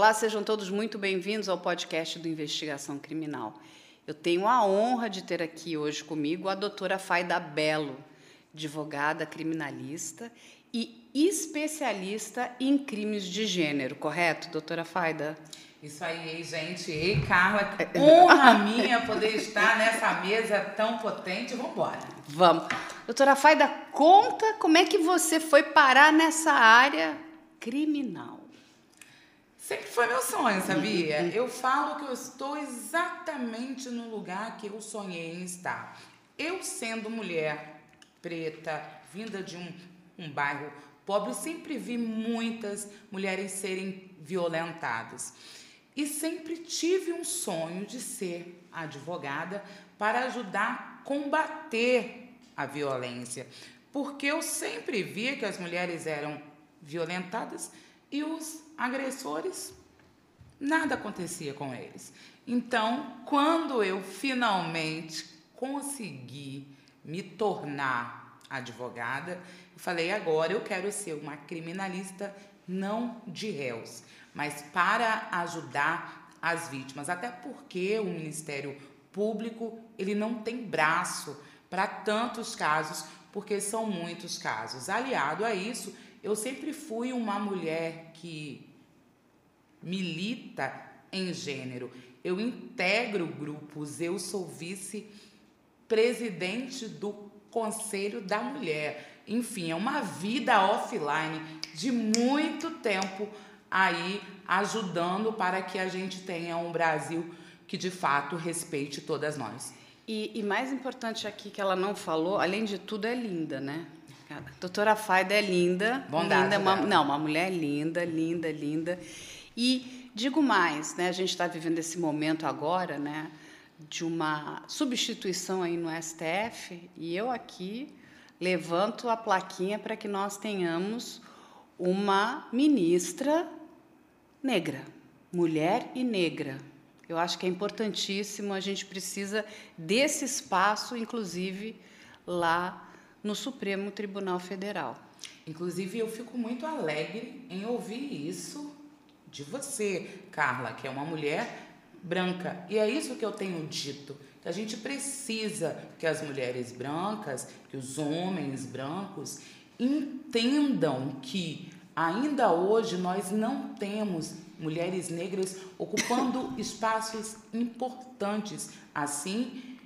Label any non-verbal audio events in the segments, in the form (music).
Olá, sejam todos muito bem-vindos ao podcast do Investigação Criminal. Eu tenho a honra de ter aqui hoje comigo a doutora Faida Belo, advogada criminalista e especialista em crimes de gênero, correto, doutora Faida? Isso aí, gente. Ei, Carla, honra minha poder estar nessa mesa tão potente. Vamos embora. Vamos. Doutora Faida, conta como é que você foi parar nessa área criminal. Sempre foi meu sonho, sabia? Eu falo que eu estou exatamente no lugar que eu sonhei em estar. Eu, sendo mulher preta, vinda de um, um bairro pobre, sempre vi muitas mulheres serem violentadas. E sempre tive um sonho de ser advogada para ajudar a combater a violência. Porque eu sempre via que as mulheres eram violentadas e os agressores, nada acontecia com eles. Então, quando eu finalmente consegui me tornar advogada, eu falei: agora eu quero ser uma criminalista não de réus, mas para ajudar as vítimas, até porque o Ministério Público ele não tem braço para tantos casos, porque são muitos casos. Aliado a isso, eu sempre fui uma mulher que milita em gênero. Eu integro grupos, eu sou vice-presidente do Conselho da Mulher. Enfim, é uma vida offline de muito tempo aí ajudando para que a gente tenha um Brasil que de fato respeite todas nós. E, e mais importante aqui que ela não falou, além de tudo, é linda, né? Doutora Faida é linda. Bondade linda, uma, não, uma mulher linda, linda, linda. E digo mais, né? A gente está vivendo esse momento agora, né? De uma substituição aí no STF e eu aqui levanto a plaquinha para que nós tenhamos uma ministra negra, mulher e negra. Eu acho que é importantíssimo, a gente precisa desse espaço, inclusive lá no Supremo Tribunal Federal. Inclusive, eu fico muito alegre em ouvir isso de você, Carla, que é uma mulher branca. E é isso que eu tenho dito, que a gente precisa que as mulheres brancas, que os homens brancos entendam que ainda hoje nós não temos mulheres negras ocupando (laughs) espaços importantes assim,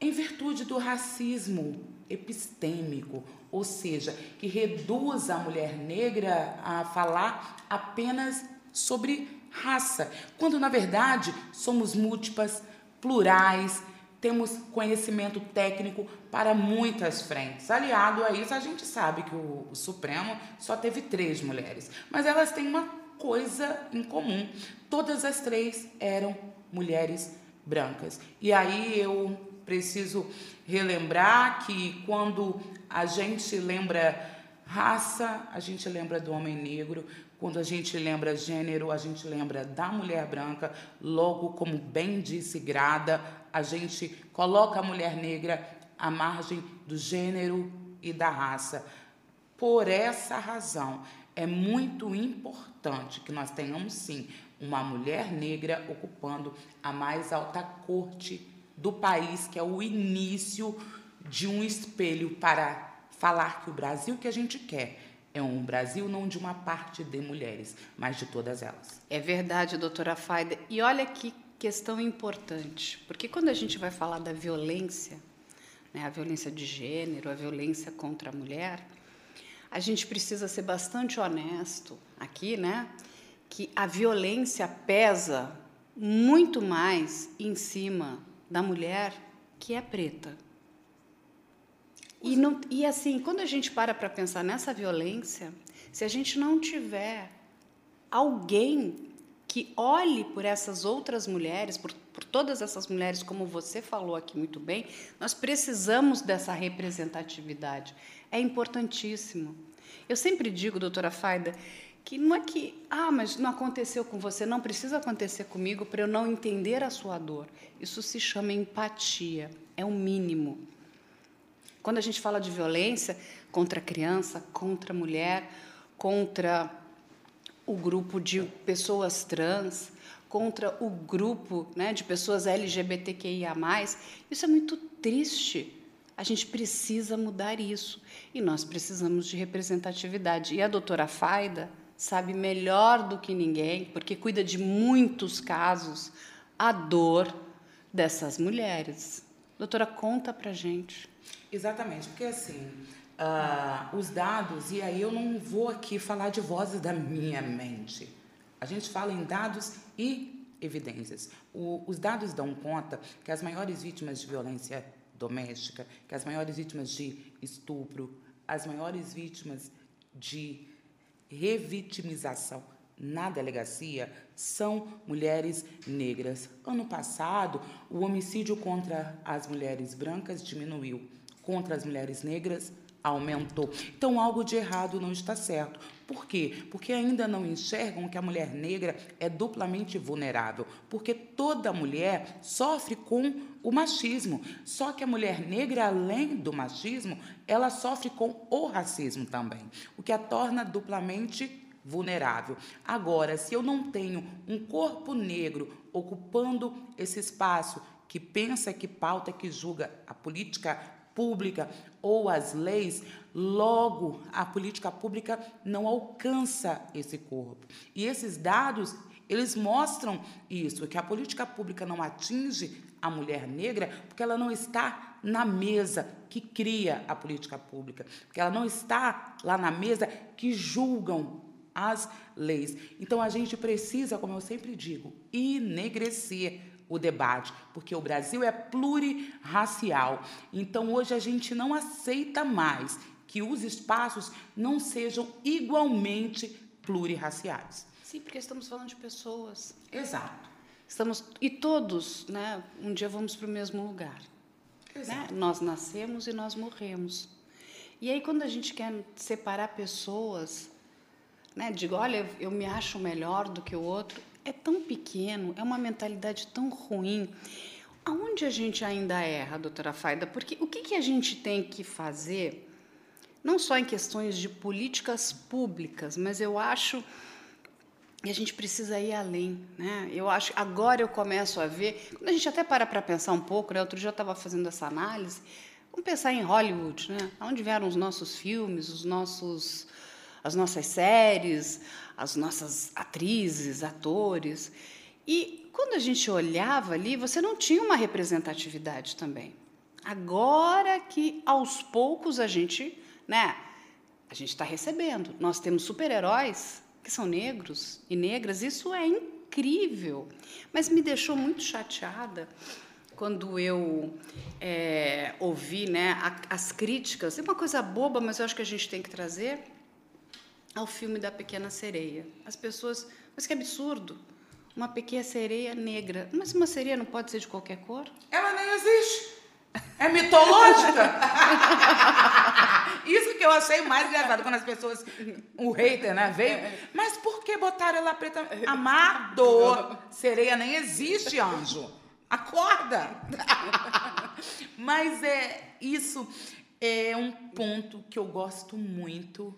em virtude do racismo epistêmico, ou seja, que reduz a mulher negra a falar apenas sobre raça, quando na verdade somos múltiplas, plurais, temos conhecimento técnico para muitas frentes. Aliado a isso, a gente sabe que o, o Supremo só teve três mulheres, mas elas têm uma coisa em comum: todas as três eram mulheres brancas. E aí eu preciso relembrar que quando a gente lembra raça, a gente lembra do homem negro, quando a gente lembra gênero, a gente lembra da mulher branca, logo, como bem disse Grada, a gente coloca a mulher negra à margem do gênero e da raça. Por essa razão, é muito importante que nós tenhamos, sim, uma mulher negra ocupando a mais alta corte do país, que é o início de um espelho para falar que o Brasil que a gente quer é um Brasil não de uma parte de mulheres, mas de todas elas. É verdade, doutora Faida. E olha que questão importante, porque quando a gente vai falar da violência, né, a violência de gênero, a violência contra a mulher, a gente precisa ser bastante honesto aqui, né? Que a violência pesa muito mais em cima da mulher que é preta. E, não, e assim, quando a gente para para pensar nessa violência, se a gente não tiver alguém que olhe por essas outras mulheres, por, por todas essas mulheres, como você falou aqui muito bem, nós precisamos dessa representatividade. É importantíssimo. Eu sempre digo, doutora Faida, que não é que, ah, mas não aconteceu com você, não precisa acontecer comigo para eu não entender a sua dor. Isso se chama empatia, é o mínimo. Quando a gente fala de violência contra a criança, contra a mulher, contra o grupo de pessoas trans, contra o grupo né, de pessoas LGBTQIA. Isso é muito triste. A gente precisa mudar isso. E nós precisamos de representatividade. E a doutora Faida sabe melhor do que ninguém, porque cuida de muitos casos, a dor dessas mulheres. Doutora, conta pra gente. Exatamente, porque assim, uh, os dados, e aí eu não vou aqui falar de vozes da minha mente. A gente fala em dados e evidências. O, os dados dão conta que as maiores vítimas de violência doméstica, que as maiores vítimas de estupro, as maiores vítimas de revitimização na delegacia são mulheres negras. Ano passado, o homicídio contra as mulheres brancas diminuiu, contra as mulheres negras aumentou. Então, algo de errado não está certo. Por quê? Porque ainda não enxergam que a mulher negra é duplamente vulnerável. Porque toda mulher sofre com o machismo. Só que a mulher negra, além do machismo, ela sofre com o racismo também, o que a torna duplamente vulnerável. Agora, se eu não tenho um corpo negro ocupando esse espaço que pensa, que pauta, que julga a política pública ou as leis, logo a política pública não alcança esse corpo. E esses dados, eles mostram isso, que a política pública não atinge a mulher negra porque ela não está na mesa que cria a política pública, porque ela não está lá na mesa que julgam as leis. Então a gente precisa, como eu sempre digo, enegrecer o debate, porque o Brasil é plurirracial. Então hoje a gente não aceita mais que os espaços não sejam igualmente plurirraciais. Sim, porque estamos falando de pessoas. Exato. Estamos e todos, né? Um dia vamos para o mesmo lugar. Né? Né? Nós nascemos e nós morremos. E aí quando a gente quer separar pessoas, né? Digo, olha, eu me acho melhor do que o outro é tão pequeno, é uma mentalidade tão ruim. Aonde a gente ainda erra, doutora Faida? Porque o que, que a gente tem que fazer, não só em questões de políticas públicas, mas eu acho que a gente precisa ir além. Né? Eu acho agora eu começo a ver, quando a gente até para para pensar um pouco, né? outro dia eu estava fazendo essa análise, vamos pensar em Hollywood, né? onde vieram os nossos filmes, os nossos, as nossas séries, as nossas atrizes, atores. E quando a gente olhava ali, você não tinha uma representatividade também. Agora que aos poucos a gente, né, a gente está recebendo. Nós temos super-heróis que são negros e negras, isso é incrível. Mas me deixou muito chateada quando eu é, ouvi né, as críticas. É uma coisa boba, mas eu acho que a gente tem que trazer ao filme da Pequena Sereia. As pessoas, mas que absurdo! Uma pequena sereia negra. Mas uma sereia não pode ser de qualquer cor? Ela nem existe. É mitológica. (laughs) Isso que eu achei mais engraçado quando as pessoas, o hater, né, veio. Mas por que botaram ela preta? (laughs) Amado, sereia nem existe, anjo. Acorda. (laughs) Mas é isso é um ponto que eu gosto muito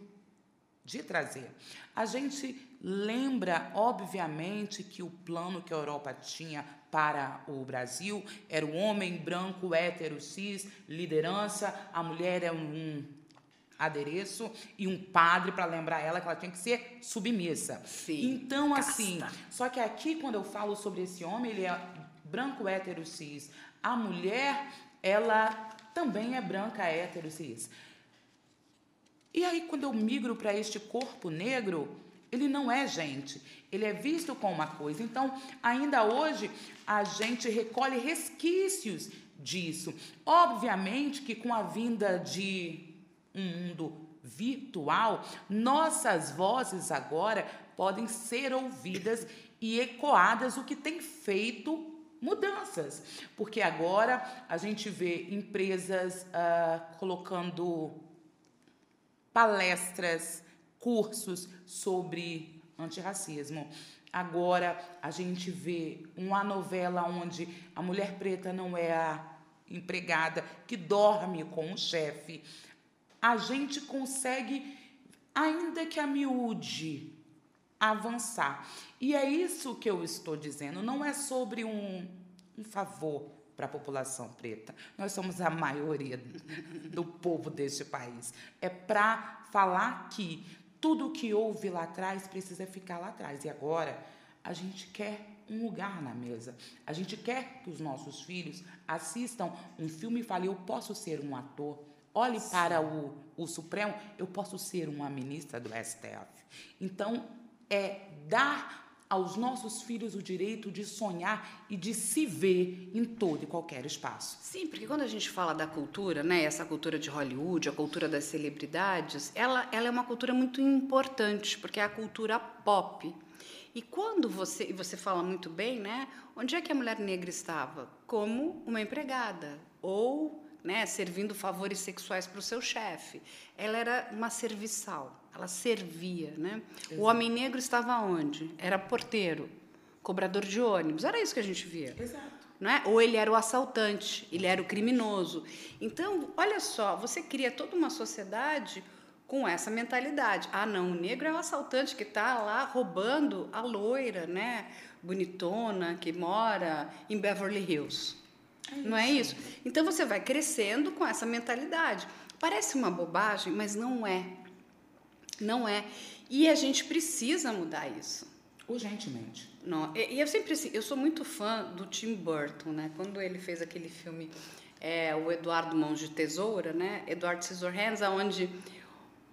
de trazer. A gente lembra, obviamente, que o plano que a Europa tinha para o Brasil era o homem branco, hétero, cis, liderança, a mulher é um adereço e um padre para lembrar ela que ela tinha que ser submissa. Sim, então, assim, só que aqui quando eu falo sobre esse homem, ele é branco, hétero, cis. A mulher, ela também é branca, hétero, cis. E aí, quando eu migro para este corpo negro, ele não é gente, ele é visto como uma coisa. Então, ainda hoje, a gente recolhe resquícios disso. Obviamente que com a vinda de um mundo virtual, nossas vozes agora podem ser ouvidas e ecoadas, o que tem feito mudanças. Porque agora a gente vê empresas uh, colocando palestras, cursos sobre antirracismo. Agora a gente vê uma novela onde a mulher preta não é a empregada que dorme com o chefe. A gente consegue, ainda que a miúde, avançar. E é isso que eu estou dizendo, não é sobre um, um favor para a população preta. Nós somos a maioria do povo deste país. É para falar que tudo que houve lá atrás precisa ficar lá atrás. E agora a gente quer um lugar na mesa. A gente quer que os nossos filhos assistam um filme e falem: eu posso ser um ator. Olhe Sim. para o, o Supremo, eu posso ser uma ministra do STF. Então, é dar aos nossos filhos o direito de sonhar e de se ver em todo e qualquer espaço. Sim, porque quando a gente fala da cultura, né, essa cultura de Hollywood, a cultura das celebridades, ela, ela é uma cultura muito importante, porque é a cultura pop. E quando você, e você fala muito bem, né, onde é que a mulher negra estava? Como uma empregada ou né, servindo favores sexuais para o seu chefe. Ela era uma serviçal, ela servia. Né? O homem negro estava onde? Era porteiro, cobrador de ônibus, era isso que a gente via. Exato. Né? Ou ele era o assaltante, ele era o criminoso. Então, olha só, você cria toda uma sociedade com essa mentalidade. Ah, não, o negro é o assaltante que está lá roubando a loira, né? bonitona, que mora em Beverly Hills. É não é isso? Então você vai crescendo com essa mentalidade. Parece uma bobagem, mas não é. Não é. E a gente precisa mudar isso. Urgentemente. Não, e eu sempre assim, eu sou muito fã do Tim Burton, né? Quando ele fez aquele filme é, o Eduardo Mãos de Tesoura, né? Eduardo Scissorhands, aonde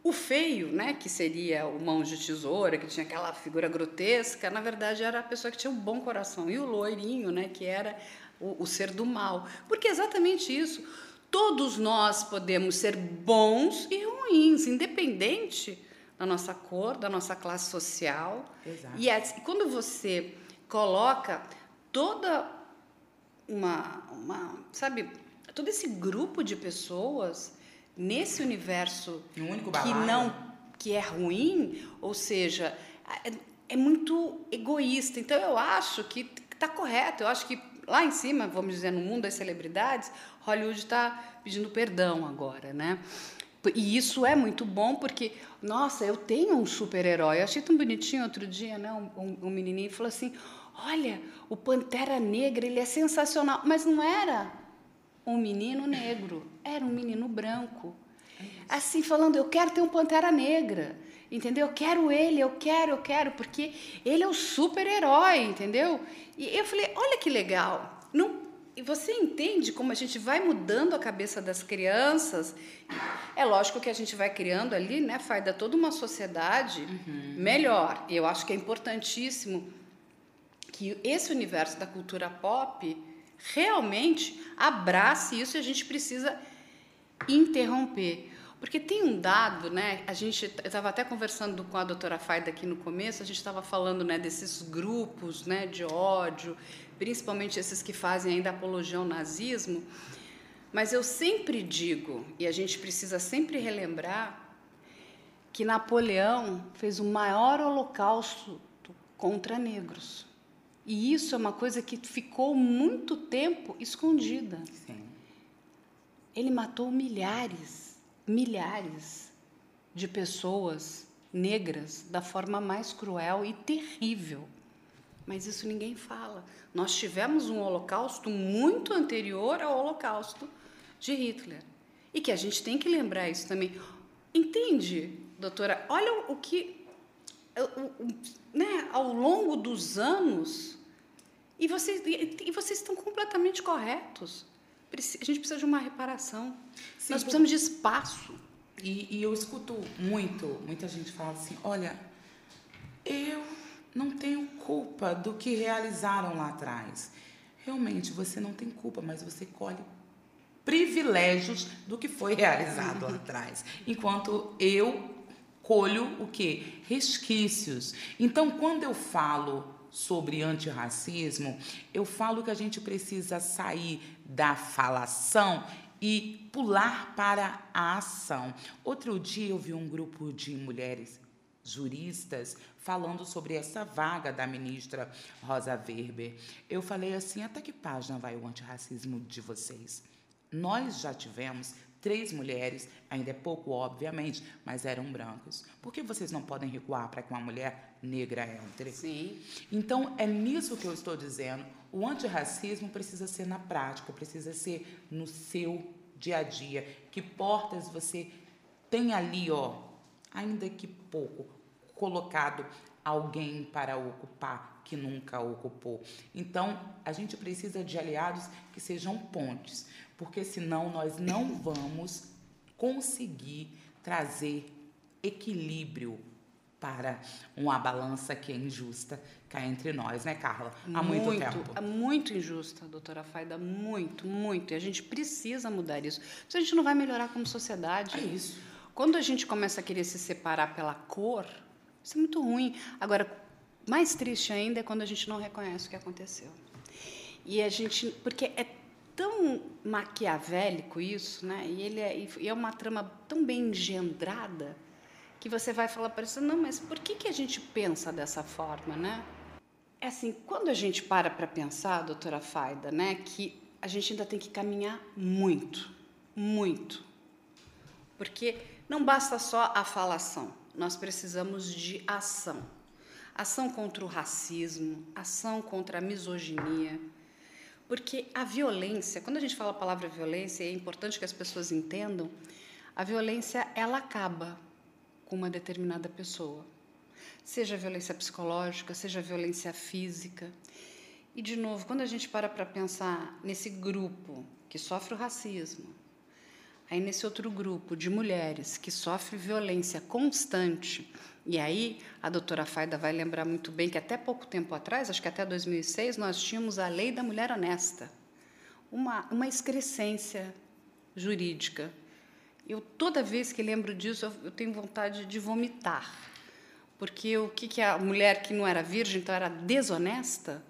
o feio, né, que seria o mão de tesoura, que tinha aquela figura grotesca, na verdade era a pessoa que tinha um bom coração. E o loirinho, né, que era o, o ser do mal. Porque é exatamente isso. Todos nós podemos ser bons e ruins, independente da nossa cor, da nossa classe social. Exato. E é, quando você coloca toda uma, uma, sabe, todo esse grupo de pessoas nesse universo que não que é ruim, ou seja, é, é muito egoísta. Então eu acho que está correto. Eu acho que lá em cima, vamos dizer, no mundo das celebridades, Hollywood está pedindo perdão agora, né? E isso é muito bom porque, nossa, eu tenho um super-herói. Eu achei tão bonitinho outro dia, né? Um, um, um menininho falou assim: Olha, o Pantera Negra, ele é sensacional. Mas não era um menino negro, era um menino branco. Assim, falando: Eu quero ter um Pantera Negra. Entendeu? Eu quero ele, eu quero, eu quero, porque ele é o super-herói, entendeu? E eu falei, olha que legal. Não, e você entende como a gente vai mudando a cabeça das crianças? É lógico que a gente vai criando ali, né, Faida, toda uma sociedade uhum. melhor. Eu acho que é importantíssimo que esse universo da cultura pop realmente abrace isso e a gente precisa interromper. Porque tem um dado, né? A gente estava até conversando com a doutora Faida aqui no começo, a gente estava falando, né, desses grupos, né, de ódio, principalmente esses que fazem ainda apologia ao nazismo. Mas eu sempre digo, e a gente precisa sempre relembrar, que Napoleão fez o maior holocausto contra negros. E isso é uma coisa que ficou muito tempo escondida. Sim. Ele matou milhares milhares de pessoas negras da forma mais cruel e terrível. Mas isso ninguém fala. Nós tivemos um holocausto muito anterior ao holocausto de Hitler. E que a gente tem que lembrar isso também. Entende, doutora? Olha o que. Né, ao longo dos anos. E vocês, e vocês estão completamente corretos. A gente precisa de uma reparação. Sim, Nós precisamos de espaço. E, e eu escuto muito, muita gente fala assim: olha, eu não tenho culpa do que realizaram lá atrás. Realmente, você não tem culpa, mas você colhe privilégios do que foi realizado lá (laughs) atrás. Enquanto eu colho o que? Resquícios. Então, quando eu falo sobre antirracismo, eu falo que a gente precisa sair da falação e pular para a ação. Outro dia eu vi um grupo de mulheres juristas falando sobre essa vaga da ministra Rosa Weber. Eu falei assim: até que página vai o antirracismo de vocês? Nós já tivemos três mulheres, ainda é pouco, obviamente, mas eram brancos. Por que vocês não podem recuar para que uma mulher negra entre? Sim. Então, é nisso que eu estou dizendo. O antirracismo precisa ser na prática, precisa ser no seu dia a dia. Que portas você tem ali, ó, ainda que pouco, colocado alguém para ocupar que nunca ocupou. Então, a gente precisa de aliados que sejam pontes porque senão nós não vamos conseguir trazer equilíbrio para uma balança que é injusta cá entre nós, né, Carla? Há muito, muito tempo. É muito injusta, doutora Faida, muito, muito. E a gente precisa mudar isso. Se a gente não vai melhorar como sociedade. É isso. Quando a gente começa a querer se separar pela cor, isso é muito ruim. Agora, mais triste ainda é quando a gente não reconhece o que aconteceu. E a gente, porque é tão maquiavélico isso, né? E ele é, e é uma trama tão bem engendrada que você vai falar para você, não, mas por que, que a gente pensa dessa forma, né? É assim, quando a gente para para pensar, doutora Faida, né, que a gente ainda tem que caminhar muito, muito. Porque não basta só a falação, nós precisamos de ação. Ação contra o racismo, ação contra a misoginia, porque a violência, quando a gente fala a palavra violência, é importante que as pessoas entendam, a violência ela acaba com uma determinada pessoa. Seja violência psicológica, seja violência física. E de novo, quando a gente para para pensar nesse grupo que sofre o racismo, aí nesse outro grupo de mulheres que sofre violência constante, e aí, a doutora Faida vai lembrar muito bem que até pouco tempo atrás, acho que até 2006, nós tínhamos a Lei da Mulher Honesta, uma, uma excrescência jurídica. Eu, toda vez que lembro disso, eu, eu tenho vontade de vomitar. Porque o que, que a mulher que não era virgem, então era desonesta?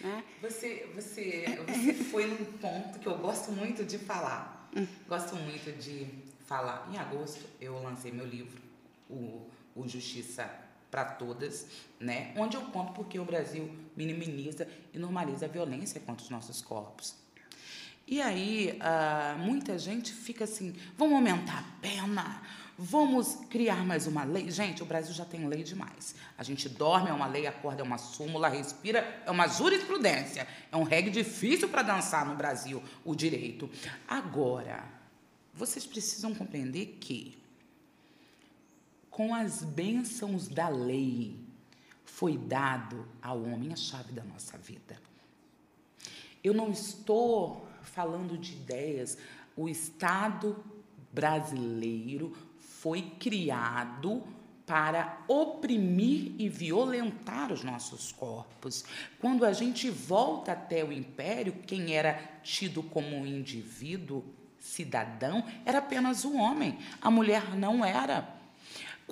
Né? Você, você, você (laughs) foi num ponto que eu gosto muito de falar. Hum. Gosto muito de falar. Em agosto, eu lancei meu livro, o o Justiça para Todas, né? onde eu conto porque o Brasil minimiza e normaliza a violência contra os nossos corpos. E aí, uh, muita gente fica assim: vamos aumentar a pena, vamos criar mais uma lei. Gente, o Brasil já tem lei demais. A gente dorme, é uma lei, acorda, é uma súmula, respira, é uma jurisprudência. É um reggae difícil para dançar no Brasil, o direito. Agora, vocês precisam compreender que com as bênçãos da lei, foi dado ao homem a chave da nossa vida. Eu não estou falando de ideias, o Estado brasileiro foi criado para oprimir e violentar os nossos corpos. Quando a gente volta até o império, quem era tido como um indivíduo, cidadão, era apenas o homem, a mulher não era.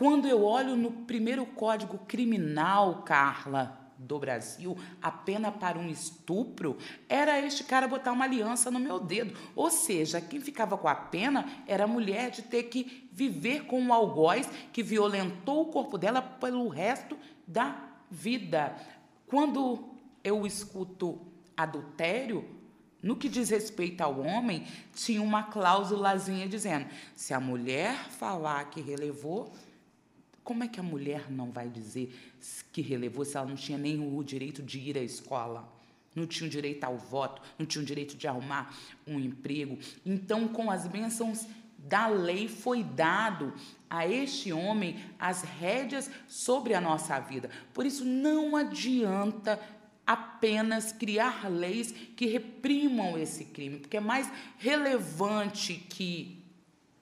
Quando eu olho no primeiro código criminal, Carla, do Brasil, a pena para um estupro era este cara botar uma aliança no meu dedo. Ou seja, quem ficava com a pena era a mulher de ter que viver com um algoz que violentou o corpo dela pelo resto da vida. Quando eu escuto adultério, no que diz respeito ao homem, tinha uma cláusulazinha dizendo: se a mulher falar que relevou, como é que a mulher não vai dizer que relevou se ela não tinha nem o direito de ir à escola? Não tinha o direito ao voto, não tinha o direito de arrumar um emprego. Então, com as bênçãos da lei, foi dado a este homem as rédeas sobre a nossa vida. Por isso, não adianta apenas criar leis que reprimam esse crime, porque é mais relevante que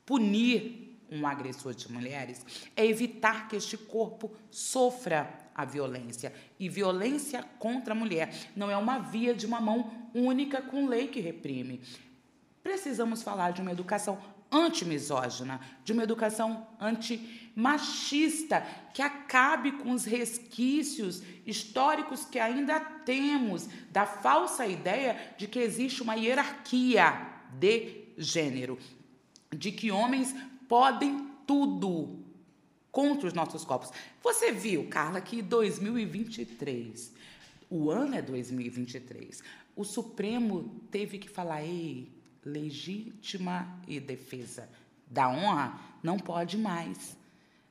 punir um agressor de mulheres é evitar que este corpo sofra a violência. E violência contra a mulher não é uma via de uma mão única com lei que reprime. Precisamos falar de uma educação antimisógina, de uma educação antimachista, que acabe com os resquícios históricos que ainda temos da falsa ideia de que existe uma hierarquia de gênero, de que homens podem tudo contra os nossos corpos. Você viu, Carla, que 2023, o ano é 2023, o Supremo teve que falar: ei, legítima e defesa da honra não pode mais.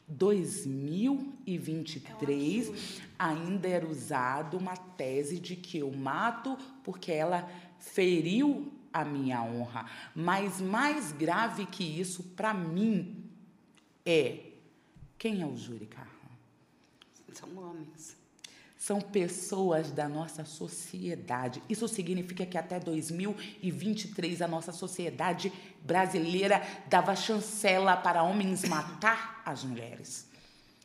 2023 é ainda era usado uma tese de que eu mato porque ela feriu a minha honra. Mas mais grave que isso para mim é quem é o júri, Carla? São homens são pessoas da nossa sociedade. Isso significa que até 2023 a nossa sociedade brasileira dava chancela para homens (coughs) matar as mulheres.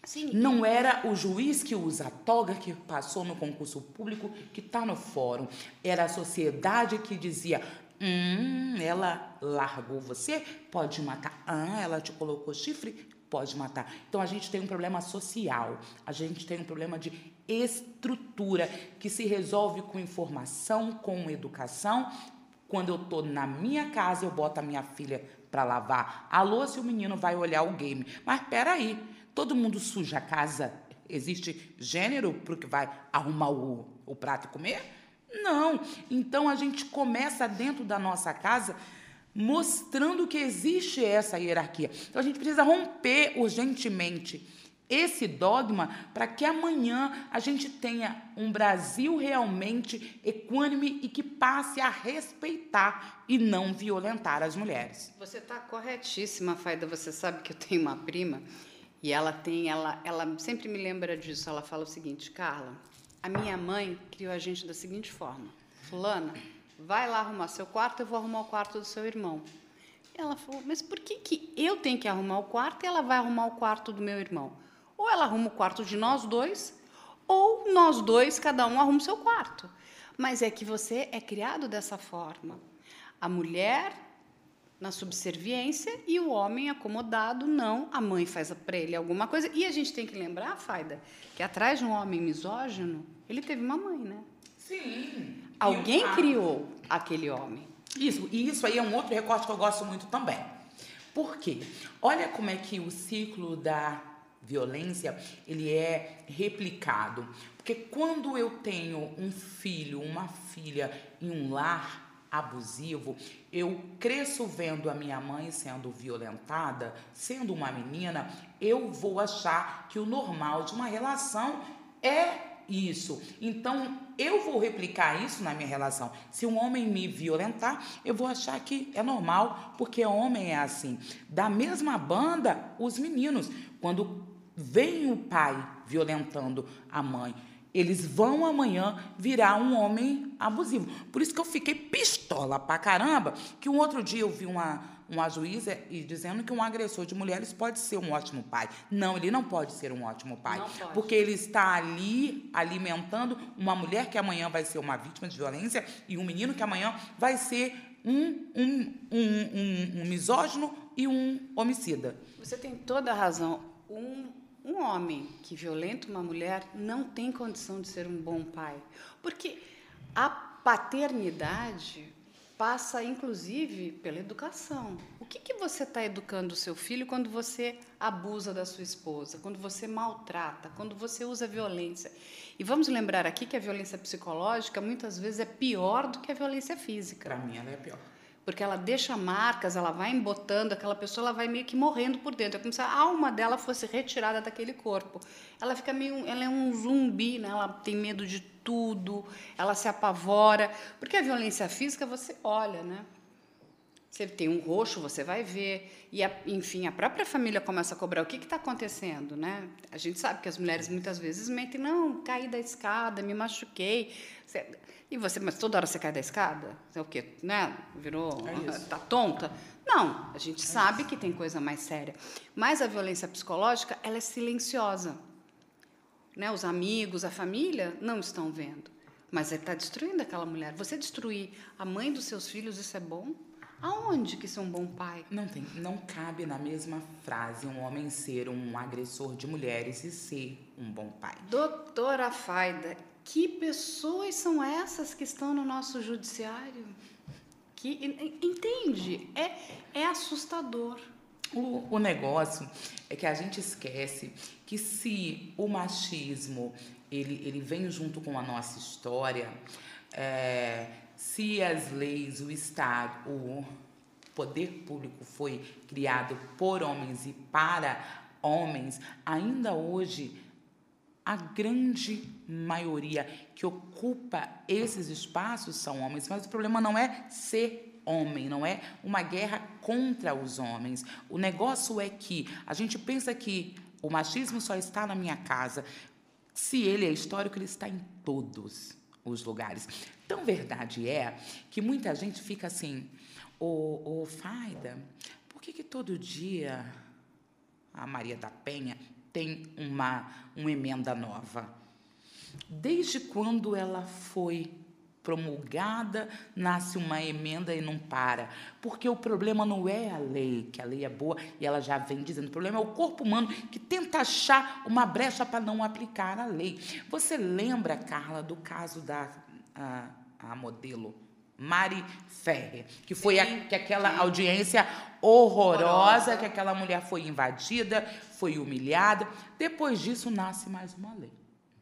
Sim. Não era o juiz que usa a toga que passou no concurso público que está no fórum. Era a sociedade que dizia: Hum, ela largou você, pode matar. Ah, ela te colocou chifre, pode matar. Então a gente tem um problema social, a gente tem um problema de estrutura que se resolve com informação, com educação. Quando eu estou na minha casa, eu boto a minha filha para lavar a louça e o menino vai olhar o game. Mas espera aí, todo mundo suja a casa. Existe gênero para o que vai arrumar o, o prato e comer? Não. Então a gente começa dentro da nossa casa mostrando que existe essa hierarquia. Então a gente precisa romper urgentemente esse dogma para que amanhã a gente tenha um Brasil realmente equânime e que passe a respeitar e não violentar as mulheres. Você está corretíssima, Faida. Você sabe que eu tenho uma prima e ela tem, ela, ela sempre me lembra disso. Ela fala o seguinte, Carla, a minha mãe criou a gente da seguinte forma: Fulana, vai lá arrumar seu quarto, eu vou arrumar o quarto do seu irmão. Ela falou, mas por que, que eu tenho que arrumar o quarto e ela vai arrumar o quarto do meu irmão? Ou ela arruma o quarto de nós dois, ou nós dois, cada um arruma o seu quarto. Mas é que você é criado dessa forma. A mulher na subserviência e o homem acomodado, não. A mãe faz para ele alguma coisa. E a gente tem que lembrar, Faida, que atrás de um homem misógino, ele teve uma mãe, né? Sim. Alguém criou aquele homem. Isso, e isso aí é um outro recorte que eu gosto muito também. Por quê? Olha como é que o ciclo da violência, ele é replicado. Porque quando eu tenho um filho, uma filha em um lar abusivo, eu cresço vendo a minha mãe sendo violentada, sendo uma menina, eu vou achar que o normal de uma relação é isso. Então, eu vou replicar isso na minha relação. Se um homem me violentar, eu vou achar que é normal, porque homem é assim. Da mesma banda, os meninos, quando vem o pai violentando a mãe, eles vão amanhã virar um homem abusivo. Por isso que eu fiquei pistola pra caramba, que um outro dia eu vi uma, uma juíza e dizendo que um agressor de mulheres pode ser um ótimo pai. Não, ele não pode ser um ótimo pai. Porque ele está ali alimentando uma mulher que amanhã vai ser uma vítima de violência e um menino que amanhã vai ser um, um, um, um, um misógino e um homicida. Você tem toda a razão. Um, um homem que violenta uma mulher não tem condição de ser um bom pai. Porque a paternidade passa, inclusive, pela educação. O que, que você está educando o seu filho quando você abusa da sua esposa, quando você maltrata, quando você usa violência? E vamos lembrar aqui que a violência psicológica muitas vezes é pior do que a violência física. Para mim, ela é pior porque ela deixa marcas, ela vai embotando, aquela pessoa ela vai meio que morrendo por dentro. É como se a alma dela fosse retirada daquele corpo. Ela fica meio, ela é um zumbi, né? Ela tem medo de tudo, ela se apavora, porque a violência física você olha, né? Você tem um roxo, você vai ver. E, a, enfim, a própria família começa a cobrar. O que está acontecendo, né? A gente sabe que as mulheres muitas vezes mentem. Não, caí da escada, me machuquei. E você, mas toda hora você cai da escada? Você é o quê? Né? Virou. É tá tonta? Não, a gente é sabe isso. que tem coisa mais séria. Mas a violência psicológica, ela é silenciosa. Né? Os amigos, a família não estão vendo. Mas está destruindo aquela mulher. Você destruir a mãe dos seus filhos, isso é bom? Aonde que isso é um bom pai? Não tem, não cabe na mesma frase um homem ser um agressor de mulheres e ser um bom pai. Doutora Faida, que pessoas são essas que estão no nosso judiciário? Que entende? É, é assustador. O, o negócio é que a gente esquece que se o machismo ele, ele vem junto com a nossa história, é, se as leis, o Estado, o poder público foi criado por homens e para homens, ainda hoje a grande maioria que ocupa esses espaços são homens, mas o problema não é ser homem, não é uma guerra contra os homens. O negócio é que a gente pensa que o machismo só está na minha casa. Se ele é histórico, ele está em todos os lugares. Tão verdade é que muita gente fica assim, ô, ô Faida, por que, que todo dia a Maria da Penha tem uma, uma emenda nova. Desde quando ela foi promulgada, nasce uma emenda e não para. Porque o problema não é a lei, que a lei é boa e ela já vem dizendo. O problema é o corpo humano que tenta achar uma brecha para não aplicar a lei. Você lembra, Carla, do caso da a, a modelo Mari Ferrer, que foi a, que aquela sim. audiência horrorosa, horrorosa, que aquela mulher foi invadida, foi humilhada. Depois disso nasce mais uma lei,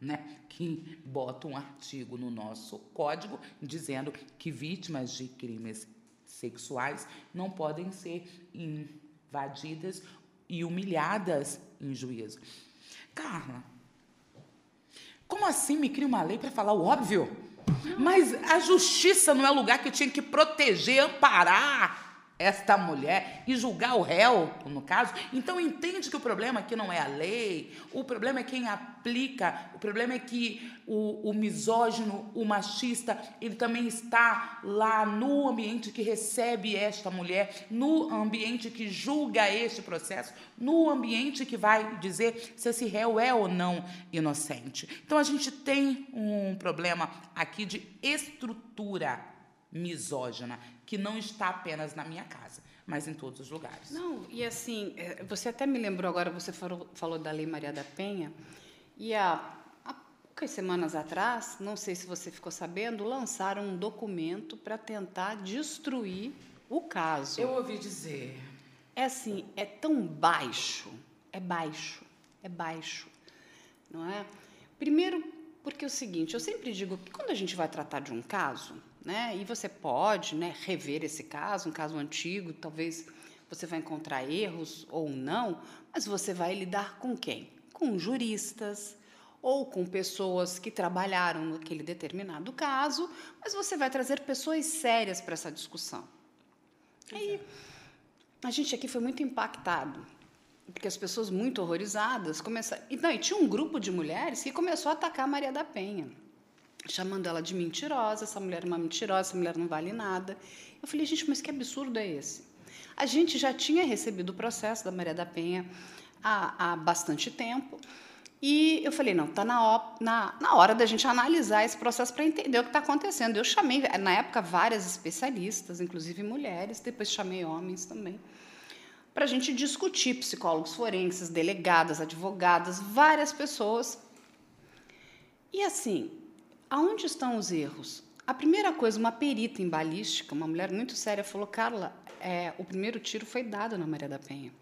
né? Que bota um artigo no nosso código dizendo que vítimas de crimes sexuais não podem ser invadidas e humilhadas em juízo. Carla, como assim me cria uma lei para falar o óbvio? Mas a justiça não é lugar que tinha que proteger, amparar esta mulher e julgar o réu, no caso. Então entende que o problema aqui não é a lei, o problema é quem aplica, o problema é que o, o misógino, o machista, ele também está lá no ambiente que recebe esta mulher, no ambiente que julga este processo, no ambiente que vai dizer se esse réu é ou não inocente. Então a gente tem um problema aqui de estrutura misógina que não está apenas na minha casa, mas em todos os lugares. Não, e assim, é, você até me lembrou agora, você falou, falou da Lei Maria da Penha, e há, há poucas semanas atrás, não sei se você ficou sabendo, lançaram um documento para tentar destruir o caso. Eu ouvi dizer. É assim, é tão baixo, é baixo, é baixo, não é? Primeiro, porque é o seguinte, eu sempre digo que quando a gente vai tratar de um caso, né? E você pode, né, rever esse caso, um caso antigo, talvez você vai encontrar erros ou não, mas você vai lidar com quem? Com juristas ou com pessoas que trabalharam naquele determinado caso, mas você vai trazer pessoas sérias para essa discussão. Aí a gente aqui foi muito impactado porque as pessoas muito horrorizadas começaram. E, não, e tinha um grupo de mulheres que começou a atacar a Maria da Penha chamando ela de mentirosa, essa mulher é uma mentirosa, essa mulher não vale nada. Eu falei, gente, mas que absurdo é esse? A gente já tinha recebido o processo da Maria da Penha há, há bastante tempo. E eu falei, não, está na, na, na, hora da gente analisar esse processo para entender o que está acontecendo. Eu chamei, na época, várias especialistas, inclusive mulheres, depois chamei homens também, para a gente discutir, psicólogos forenses, delegadas, advogadas, várias pessoas. E assim, Aonde estão os erros? A primeira coisa, uma perita em balística, uma mulher muito séria, falou: Carla, é, o primeiro tiro foi dado na Maria da Penha.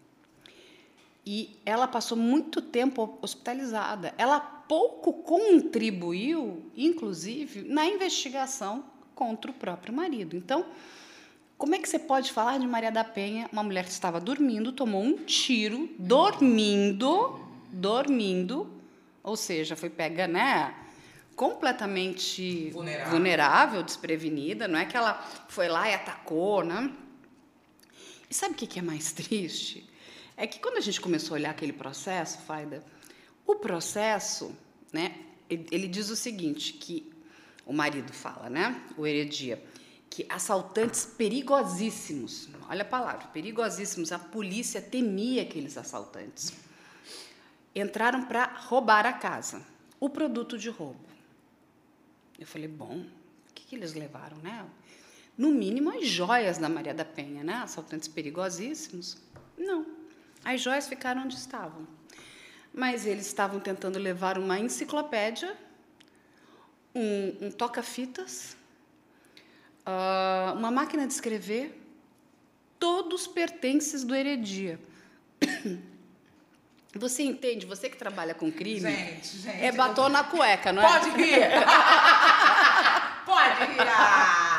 E ela passou muito tempo hospitalizada. Ela pouco contribuiu, inclusive, na investigação contra o próprio marido. Então, como é que você pode falar de Maria da Penha, uma mulher que estava dormindo, tomou um tiro, dormindo, dormindo, ou seja, foi pega, né? Completamente vulnerável. vulnerável. desprevenida, não é que ela foi lá e atacou, né? E sabe o que é mais triste? É que quando a gente começou a olhar aquele processo, Faida, o processo, né, ele diz o seguinte, que o marido fala, né, o Heredia, que assaltantes perigosíssimos, olha a palavra, perigosíssimos, a polícia temia aqueles assaltantes, entraram para roubar a casa, o produto de roubo. Eu falei, bom, o que, que eles levaram, né? No mínimo as joias da Maria da Penha, né? Assaltantes perigosíssimos. Não, as joias ficaram onde estavam. Mas eles estavam tentando levar uma enciclopédia, um, um toca-fitas, uh, uma máquina de escrever, todos pertences do Heredia. (coughs) Você entende? Você que trabalha com crime. Gente, gente. É batom eu... na cueca, não é? Pode rir! (laughs) Pode rir! Ah!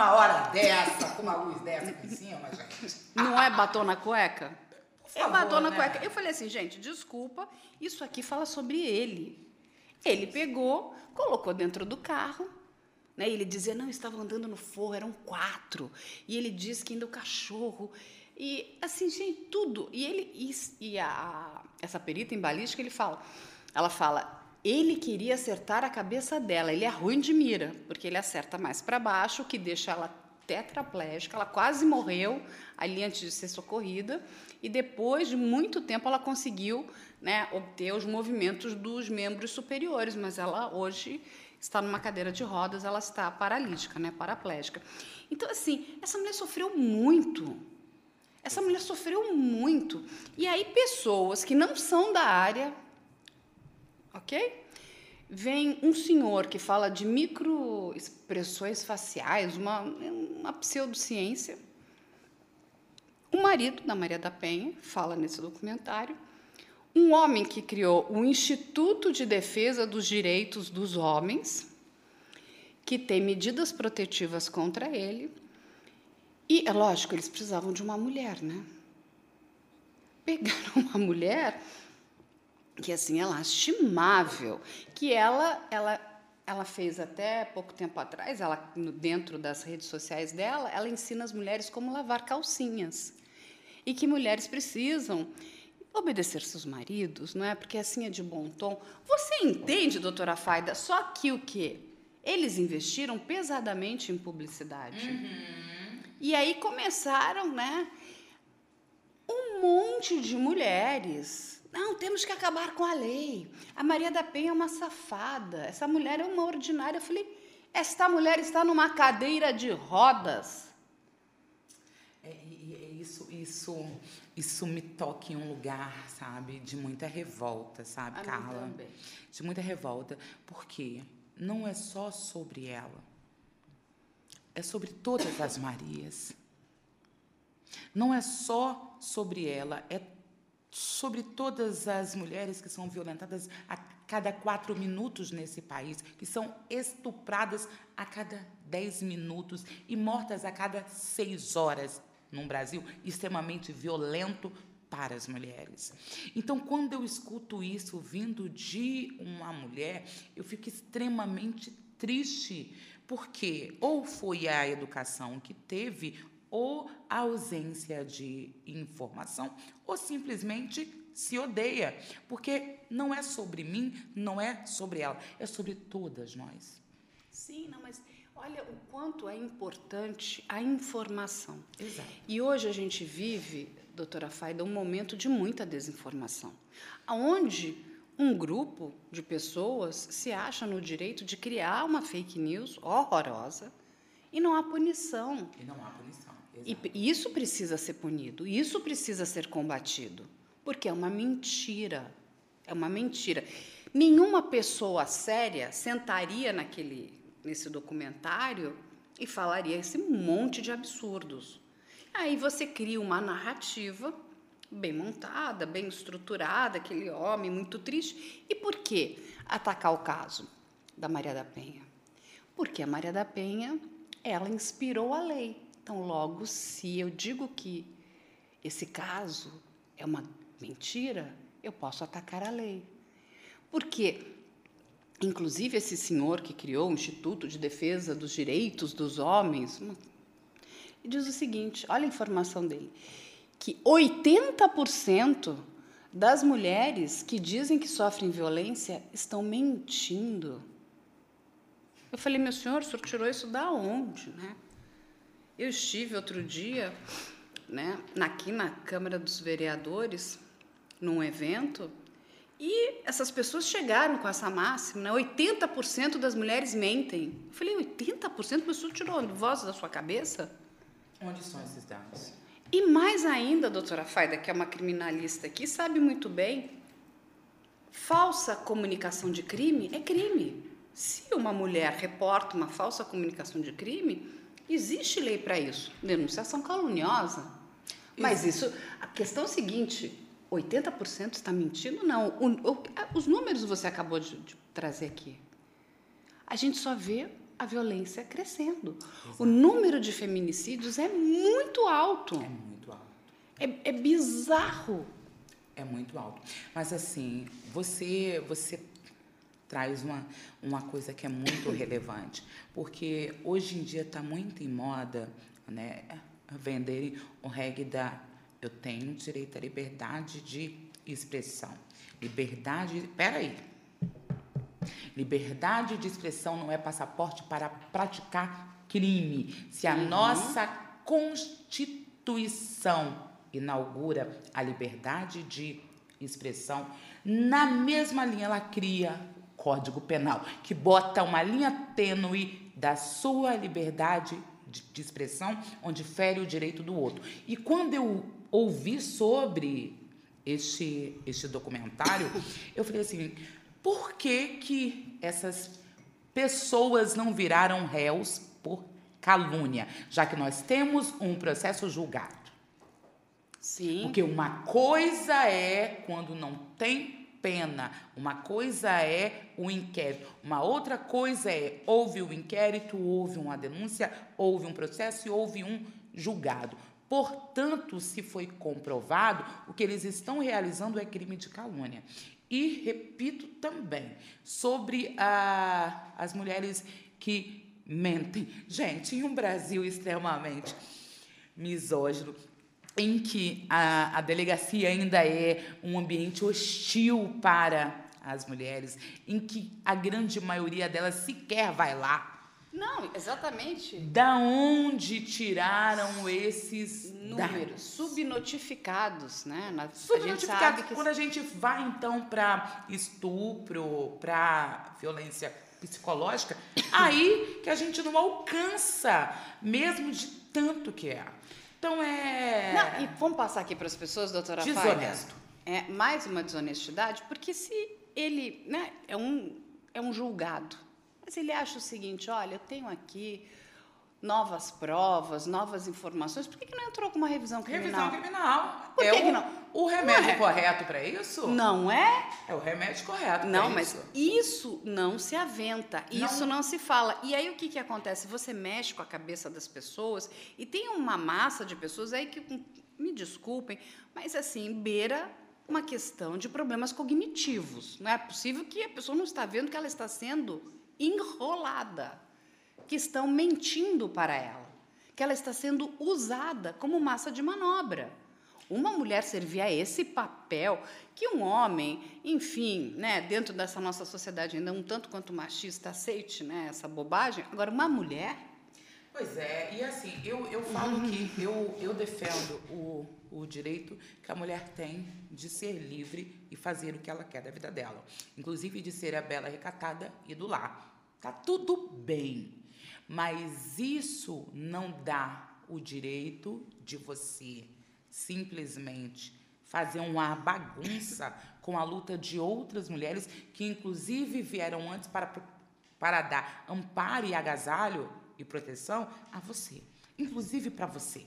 uma hora dessa, com uma luz dessa aqui em cima, gente. Não é batom na cueca? Por é favor, batom na né? cueca. Eu falei assim, gente, desculpa, isso aqui fala sobre ele. Ele pegou, colocou dentro do carro, né? Ele dizia, não, estavam andando no forro, eram quatro. E ele disse que ainda o cachorro. E assim, gente, tudo. E ele e, e a, essa perita em balística, ele fala, ela fala, ele queria acertar a cabeça dela. Ele é ruim de mira, porque ele acerta mais para baixo, o que deixa ela tetraplégica. Ela quase morreu ali antes de ser socorrida. E depois de muito tempo ela conseguiu né, obter os movimentos dos membros superiores, mas ela hoje está numa cadeira de rodas, ela está paralítica, né, paraplégica. Então, assim, essa mulher sofreu muito. Essa mulher sofreu muito. E aí, pessoas que não são da área, ok? Vem um senhor que fala de microexpressões faciais, uma, uma pseudociência. O marido da Maria da Penha fala nesse documentário. Um homem que criou o Instituto de Defesa dos Direitos dos Homens, que tem medidas protetivas contra ele. E é lógico, eles precisavam de uma mulher, né? Pegaram uma mulher que assim é lastimável, que ela ela ela fez até pouco tempo atrás, ela dentro das redes sociais dela, ela ensina as mulheres como lavar calcinhas. E que mulheres precisam obedecer seus maridos, não é? Porque assim é de bom tom. Você entende, doutora Faida? Só que o quê? Eles investiram pesadamente em publicidade. E aí começaram, né? um monte de mulheres. Não, temos que acabar com a lei. A Maria da Penha é uma safada. Essa mulher é uma ordinária. Eu falei, esta mulher está numa cadeira de rodas. É, isso, isso, isso me toca em um lugar, sabe, de muita revolta, sabe, A Carla? também. De muita revolta, porque não é só sobre ela, é sobre todas as Marias. Não é só sobre ela, é sobre todas as mulheres que são violentadas a cada quatro minutos nesse país, que são estupradas a cada dez minutos e mortas a cada seis horas num Brasil extremamente violento para as mulheres. Então, quando eu escuto isso vindo de uma mulher, eu fico extremamente triste, porque ou foi a educação que teve, ou a ausência de informação, ou simplesmente se odeia, porque não é sobre mim, não é sobre ela, é sobre todas nós. Sim, não, mas olha o quanto é importante a informação. Exato. E hoje a gente vive, doutora Faida, um momento de muita desinformação, onde um grupo de pessoas se acha no direito de criar uma fake news horrorosa e não há punição. E não há punição. E Exato. p- isso precisa ser punido, isso precisa ser combatido, porque é uma mentira. É uma mentira. Nenhuma pessoa séria sentaria naquele, nesse documentário e falaria esse monte de absurdos. Aí você cria uma narrativa bem montada, bem estruturada, aquele homem muito triste. E por que atacar o caso da Maria da Penha? Porque a Maria da Penha, ela inspirou a lei. Então, logo, se eu digo que esse caso é uma mentira, eu posso atacar a lei. Porque, inclusive, esse senhor que criou o Instituto de Defesa dos Direitos dos Homens, e diz o seguinte: olha a informação dele, que 80% das mulheres que dizem que sofrem violência estão mentindo. Eu falei, meu senhor, o senhor tirou isso da onde, né? Eu estive outro dia, né, aqui na Câmara dos Vereadores, num evento, e essas pessoas chegaram com essa máxima, né? 80% das mulheres mentem. Eu falei, 80%? Mas o senhor tirou voz da sua cabeça? Onde são esses dados? E mais ainda, doutora Faida, que é uma criminalista aqui, sabe muito bem, falsa comunicação de crime é crime. Se uma mulher reporta uma falsa comunicação de crime, existe lei para isso, denunciação caluniosa. Mas isso, a questão é a seguinte, 80% está mentindo? Não, o- o- os números você acabou de, de trazer aqui. A gente só vê a violência crescendo. Exato. O número de feminicídios é muito alto. É muito alto. É, é bizarro. É muito alto. Mas assim, você, você traz uma, uma coisa que é muito (coughs) relevante, porque hoje em dia está muito em moda né, venderem o reggae da eu tenho direito à liberdade de expressão. Liberdade. Peraí. Liberdade de expressão não é passaporte para praticar crime. Se a uhum. nossa Constituição inaugura a liberdade de expressão, na mesma linha ela cria o Código Penal, que bota uma linha tênue da sua liberdade de, expressão, onde fere o direito do outro. E quando eu ouvi sobre este, este documentário, eu falei assim: por que, que essas pessoas não viraram réus por calúnia, já que nós temos um processo julgado? Sim. Porque uma coisa é quando não tem pena, uma coisa é o inquérito, uma outra coisa é houve o inquérito, houve uma denúncia, houve um processo e houve um julgado. Portanto, se foi comprovado, o que eles estão realizando é crime de calúnia. E repito também sobre a, as mulheres que mentem. Gente, em um Brasil extremamente misógino, em que a, a delegacia ainda é um ambiente hostil para as mulheres, em que a grande maioria delas sequer vai lá não, exatamente. Da onde tiraram esses números dados? subnotificados, né? Na, subnotificados. Que... Quando a gente vai então para estupro, para violência psicológica, (coughs) aí que a gente não alcança, mesmo de tanto que é. Então é. Não, e vamos passar aqui para as pessoas, doutora Desonesto. É mais uma desonestidade, porque se ele né, é, um, é um julgado mas ele acha o seguinte: olha, eu tenho aqui novas provas, novas informações. Por que, que não entrou com uma revisão criminal? Revisão criminal. Por é que, o, que não? O remédio é. correto para isso? Não é? É o remédio correto. Não, mas isso. isso não se aventa, não. isso não se fala. E aí o que, que acontece? Você mexe com a cabeça das pessoas e tem uma massa de pessoas aí que, me desculpem, mas assim, beira uma questão de problemas cognitivos. Não é possível que a pessoa não está vendo que ela está sendo enrolada, que estão mentindo para ela, que ela está sendo usada como massa de manobra. Uma mulher servir a esse papel que um homem, enfim, né, dentro dessa nossa sociedade ainda um tanto quanto machista aceite, né, essa bobagem. Agora uma mulher Pois é, e assim, eu, eu falo que (laughs) eu, eu defendo o, o direito que a mulher tem de ser livre e fazer o que ela quer da vida dela. Inclusive de ser a bela recatada e do lar. Tá tudo bem. Mas isso não dá o direito de você simplesmente fazer uma bagunça (coughs) com a luta de outras mulheres que inclusive vieram antes para para dar amparo e agasalho e proteção a você, inclusive para você.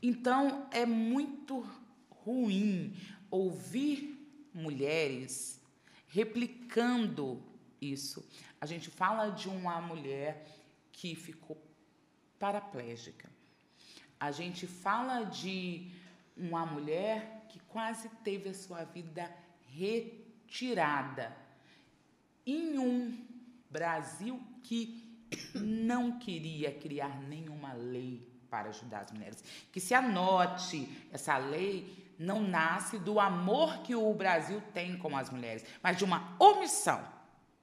Então é muito ruim ouvir mulheres replicando isso. A gente fala de uma mulher que ficou paraplégica. A gente fala de uma mulher que quase teve a sua vida retirada em um Brasil que não queria criar nenhuma lei para ajudar as mulheres. Que se anote, essa lei não nasce do amor que o Brasil tem com as mulheres, mas de uma omissão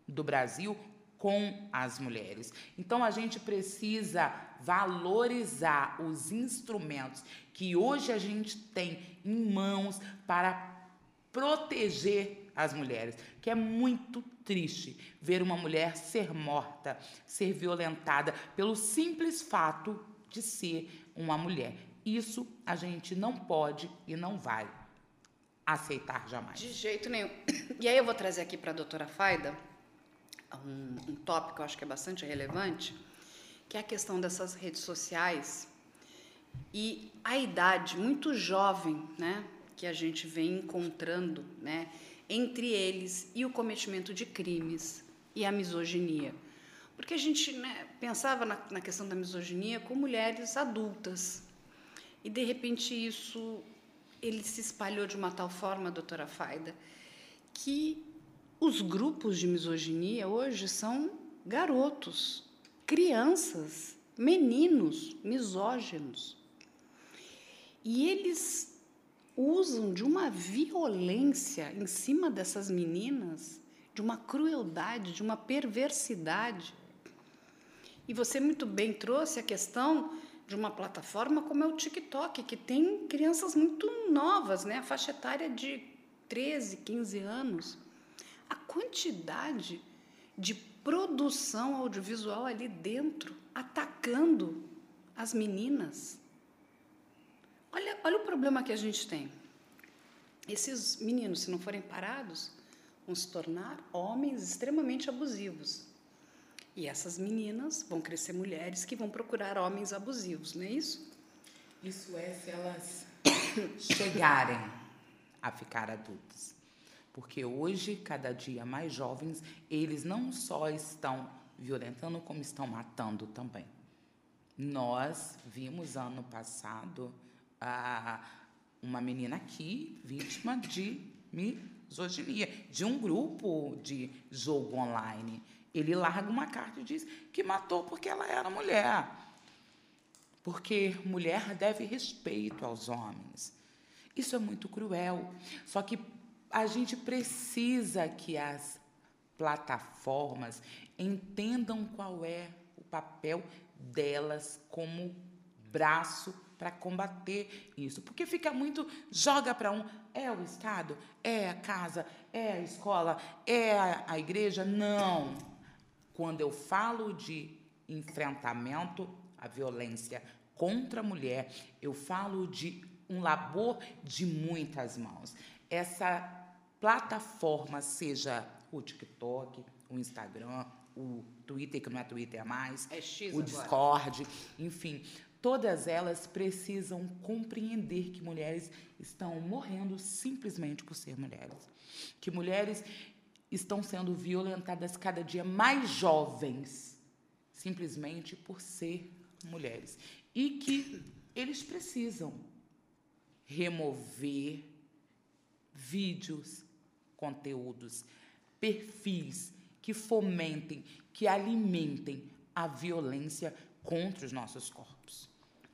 do Brasil com as mulheres. Então a gente precisa valorizar os instrumentos que hoje a gente tem em mãos para proteger as mulheres, que é muito triste ver uma mulher ser morta, ser violentada pelo simples fato de ser uma mulher. Isso a gente não pode e não vai aceitar jamais. De jeito nenhum. E aí eu vou trazer aqui para a doutora Faida um, um tópico que eu acho que é bastante relevante, que é a questão dessas redes sociais e a idade muito jovem, né, que a gente vem encontrando, né, entre eles e o cometimento de crimes e a misoginia. Porque a gente né, pensava na, na questão da misoginia com mulheres adultas. E, de repente, isso ele se espalhou de uma tal forma, doutora Faida, que os grupos de misoginia hoje são garotos, crianças, meninos misóginos. E eles usam de uma violência em cima dessas meninas, de uma crueldade, de uma perversidade. E você muito bem trouxe a questão de uma plataforma como é o TikTok, que tem crianças muito novas, né? A faixa etária de 13, 15 anos. A quantidade de produção audiovisual ali dentro, atacando as meninas. Olha, olha o problema que a gente tem. Esses meninos, se não forem parados, vão se tornar homens extremamente abusivos. E essas meninas vão crescer mulheres que vão procurar homens abusivos, não é isso? Isso é se elas (coughs) chegarem a ficar adultas. Porque hoje, cada dia mais jovens, eles não só estão violentando, como estão matando também. Nós vimos ano passado a, uma menina aqui vítima de misoginia, de um grupo de jogo online. Ele larga uma carta e diz que matou porque ela era mulher. Porque mulher deve respeito aos homens. Isso é muito cruel. Só que a gente precisa que as plataformas entendam qual é o papel delas como braço para combater isso. Porque fica muito joga para um, é o Estado, é a casa, é a escola, é a, igreja. Não. Quando eu falo de enfrentamento à violência contra a mulher, eu falo de um labor de muitas mãos. Essa plataforma, seja o TikTok, o Instagram, o Twitter, que não é Twitter é mais, é X o agora. Discord, enfim, todas elas precisam compreender que mulheres estão morrendo simplesmente por ser mulheres. Que mulheres estão sendo violentadas cada dia mais jovens, simplesmente por ser mulheres. E que eles precisam remover vídeos, conteúdos, perfis que fomentem, que alimentem a violência contra os nossos corpos.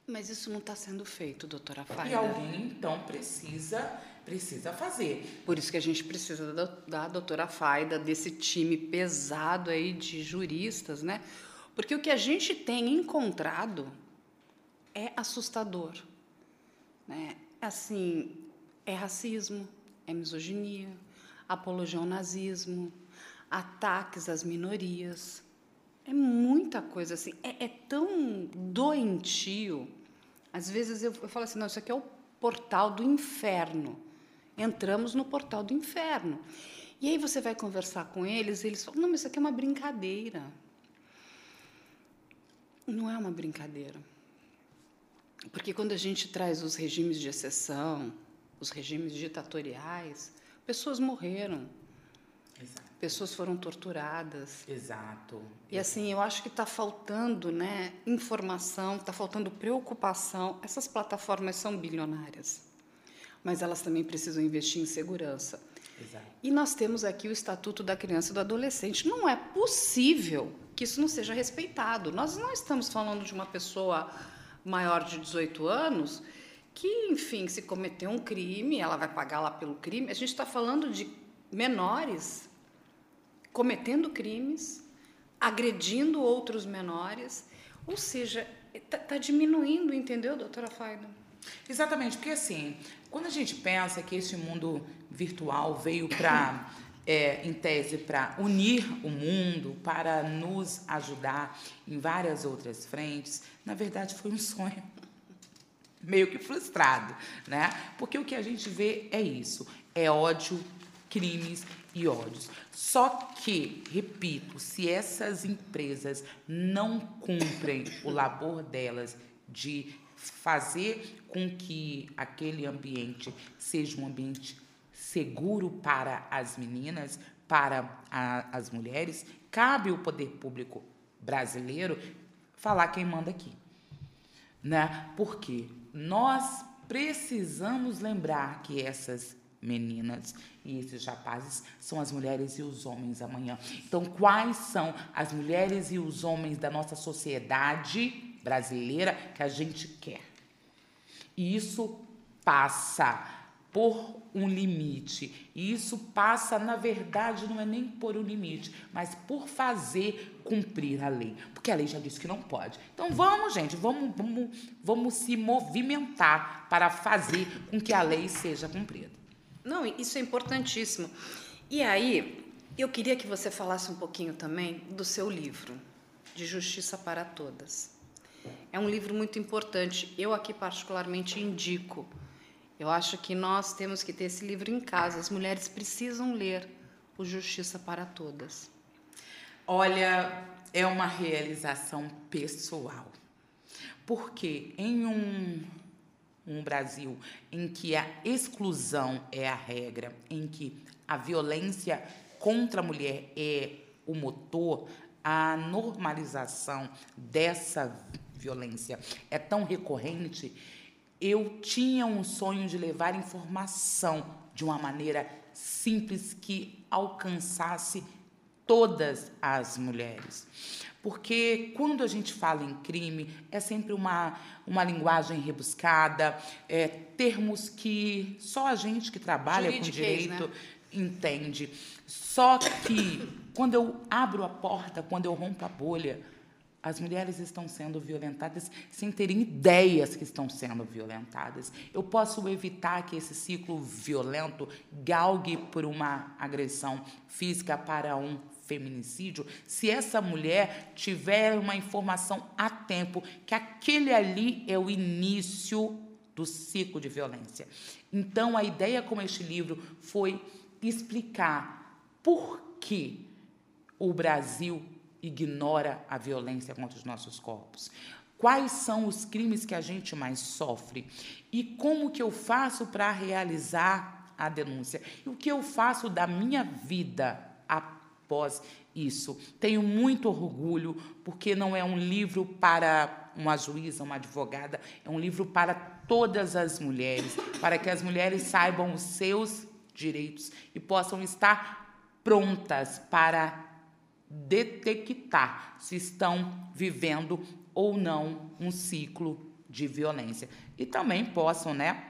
Mas isso não está sendo feito, doutora Faida. E alguém, então, precisa precisa fazer. Por isso que a gente precisa da, da doutora Faida, desse time pesado aí de juristas, né? Porque o que a gente tem encontrado é assustador. Né? Assim, é racismo, é misoginia, apologia ao nazismo, ataques às minorias. É muita coisa assim. É, é tão doentio. Às vezes eu, eu falo assim, não, isso aqui é o portal do inferno entramos no portal do inferno. E aí você vai conversar com eles, e eles falam: não, mas isso aqui é uma brincadeira. Não é uma brincadeira. Porque quando a gente traz os regimes de exceção, os regimes ditatoriais, pessoas morreram. Exato. Pessoas foram torturadas. Exato. E assim, eu acho que está faltando né, informação, está faltando preocupação. Essas plataformas são bilionárias mas elas também precisam investir em segurança. Exato. E nós temos aqui o Estatuto da Criança e do Adolescente. Não é possível que isso não seja respeitado. Nós não estamos falando de uma pessoa maior de 18 anos que, enfim, se cometeu um crime, ela vai pagar lá pelo crime. A gente está falando de menores cometendo crimes, agredindo outros menores. Ou seja, está tá diminuindo, entendeu, doutora Faida? Exatamente, porque assim, quando a gente pensa que esse mundo virtual veio para, (coughs) é, em tese, para unir o mundo, para nos ajudar em várias outras frentes, na verdade foi um sonho meio que frustrado, né? Porque o que a gente vê é isso, é ódio, crimes e ódios. Só que, repito, se essas empresas não cumprem o labor delas de fazer com que aquele ambiente seja um ambiente seguro para as meninas, para a, as mulheres, cabe o poder público brasileiro falar quem manda aqui. Né? Porque nós precisamos lembrar que essas meninas e esses rapazes são as mulheres e os homens amanhã. Então, quais são as mulheres e os homens da nossa sociedade brasileira que a gente quer? E isso passa por um limite. E isso passa, na verdade, não é nem por um limite, mas por fazer cumprir a lei. Porque a lei já disse que não pode. Então vamos, gente, vamos, vamos, vamos se movimentar para fazer com que a lei seja cumprida. Não, isso é importantíssimo. E aí, eu queria que você falasse um pouquinho também do seu livro, De Justiça para Todas. É um livro muito importante. Eu aqui particularmente indico eu acho que nós temos que ter esse livro em casa. As mulheres precisam ler o Justiça para Todas. Olha, é uma realização pessoal. Porque em um, um Brasil em que a exclusão é a regra, em que a violência contra a mulher é o motor, a normalização dessa violência é tão recorrente eu tinha um sonho de levar informação de uma maneira simples que alcançasse todas as mulheres. Porque quando a gente fala em crime, é sempre uma, uma linguagem rebuscada, é, termos que só a gente que trabalha com direito né? entende. Só que quando eu abro a porta, quando eu rompo a bolha, as mulheres estão sendo violentadas sem terem ideias que estão sendo violentadas. Eu posso evitar que esse ciclo violento galgue por uma agressão física para um feminicídio se essa mulher tiver uma informação a tempo que aquele ali é o início do ciclo de violência. Então, a ideia com este livro foi explicar por que o Brasil ignora a violência contra os nossos corpos? Quais são os crimes que a gente mais sofre? E como que eu faço para realizar a denúncia? E o que eu faço da minha vida após isso? Tenho muito orgulho, porque não é um livro para uma juíza, uma advogada, é um livro para todas as mulheres, para que as mulheres saibam os seus direitos e possam estar prontas para detectar se estão vivendo ou não um ciclo de violência. E também possam, né,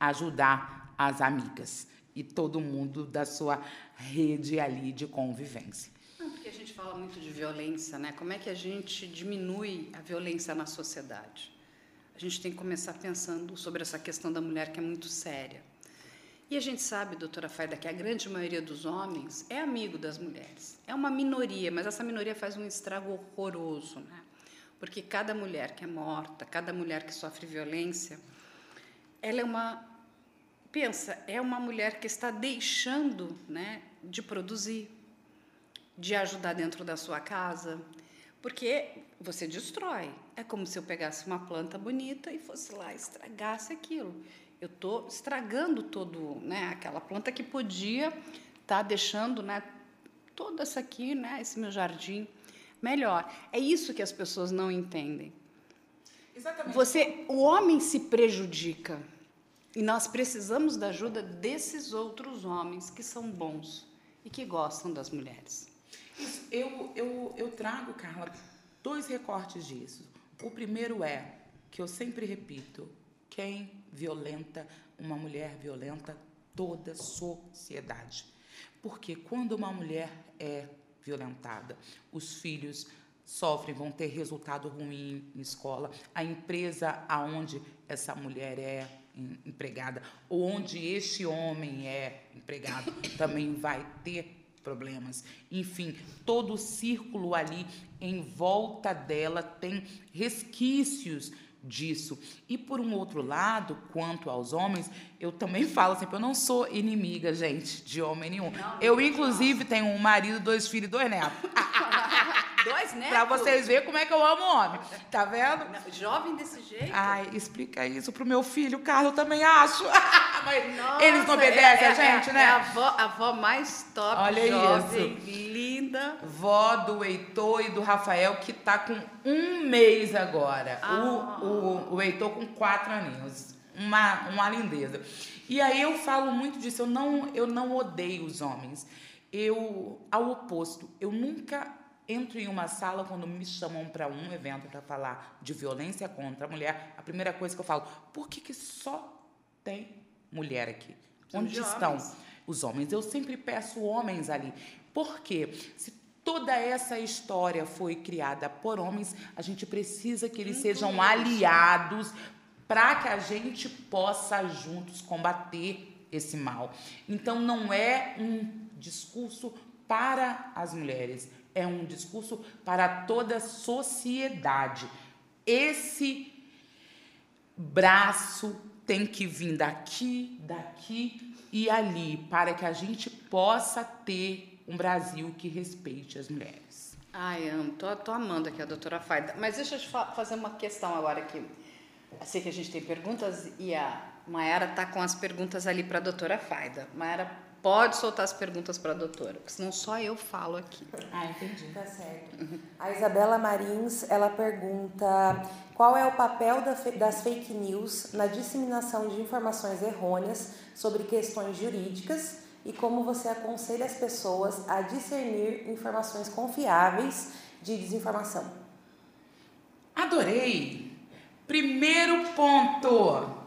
ajudar as amigas e todo mundo da sua rede ali de convivência. Não, porque a gente fala muito de violência, né? Como é que a gente diminui a violência na sociedade? A gente tem que começar pensando sobre essa questão da mulher que é muito séria. E a gente sabe, doutora Faida, que a grande maioria dos homens é amigo das mulheres. É uma minoria, mas essa minoria faz um estrago horroroso, né? Porque cada mulher que é morta, cada mulher que sofre violência, ela é uma pensa, é uma mulher que está deixando, né, de produzir, de ajudar dentro da sua casa, porque você destrói. É como se eu pegasse uma planta bonita e fosse lá estragasse aquilo eu estou estragando todo, né, aquela planta que podia estar tá deixando, né, toda essa aqui, né, esse meu jardim melhor. É isso que as pessoas não entendem. Exatamente. Você, o homem se prejudica e nós precisamos da ajuda desses outros homens que são bons e que gostam das mulheres. Isso, eu, eu, eu trago, Carla, dois recortes disso. O primeiro é que eu sempre repito: quem violenta uma mulher violenta toda a sociedade. Porque quando uma mulher é violentada, os filhos sofrem, vão ter resultado ruim em escola, a empresa aonde essa mulher é empregada, ou onde este homem é empregado, (coughs) também vai ter problemas. Enfim, todo o círculo ali em volta dela tem resquícios disso. E por um outro lado, quanto aos homens, eu também (laughs) falo sempre, eu não sou inimiga, gente, de homem nenhum. Eu, inclusive, tenho um marido, dois filhos e dois netos. (laughs) Dois netos? pra vocês verem como é que eu amo homem. Tá vendo? Não, jovem desse jeito? Ai, explica isso pro meu filho, Carlos, eu também acho. (laughs) Mas Nossa, eles não obedecem é- a gente, é- né? É a avó, a avó mais top, Olha jovem, linda. Vó do Heitor e do Rafael, que tá com um mês agora. Ah. O, o, o Heitor com quatro aninhos. Uma, uma lindeza. E aí eu falo muito disso. Eu não, eu não odeio os homens. Eu, ao oposto, eu nunca entro em uma sala quando me chamam para um evento para falar de violência contra a mulher. A primeira coisa que eu falo, por que, que só tem mulher aqui? Onde de estão? homens. os homens. Eu sempre peço homens ali. Por quê? Se toda essa história foi criada por homens, a gente precisa que eles sejam aliados para que a gente possa juntos combater esse mal. Então não é um discurso para as mulheres, é um discurso para toda a sociedade. Esse braço tem que vir daqui, daqui e ali, para que a gente possa ter um Brasil que respeite as mulheres. Ai, amo. Tô, tô amando aqui a doutora Faida. Mas deixa eu te fa- fazer uma questão agora aqui. Eu sei que a gente tem perguntas e a Mayara tá com as perguntas ali para a doutora Faida. Mayara, pode soltar as perguntas para a doutora, porque senão só eu falo aqui. Ah, entendi. Tá certo. A Isabela Marins, ela pergunta qual é o papel das fake news na disseminação de informações errôneas sobre questões jurídicas e como você aconselha as pessoas a discernir informações confiáveis de desinformação. Adorei. Primeiro ponto.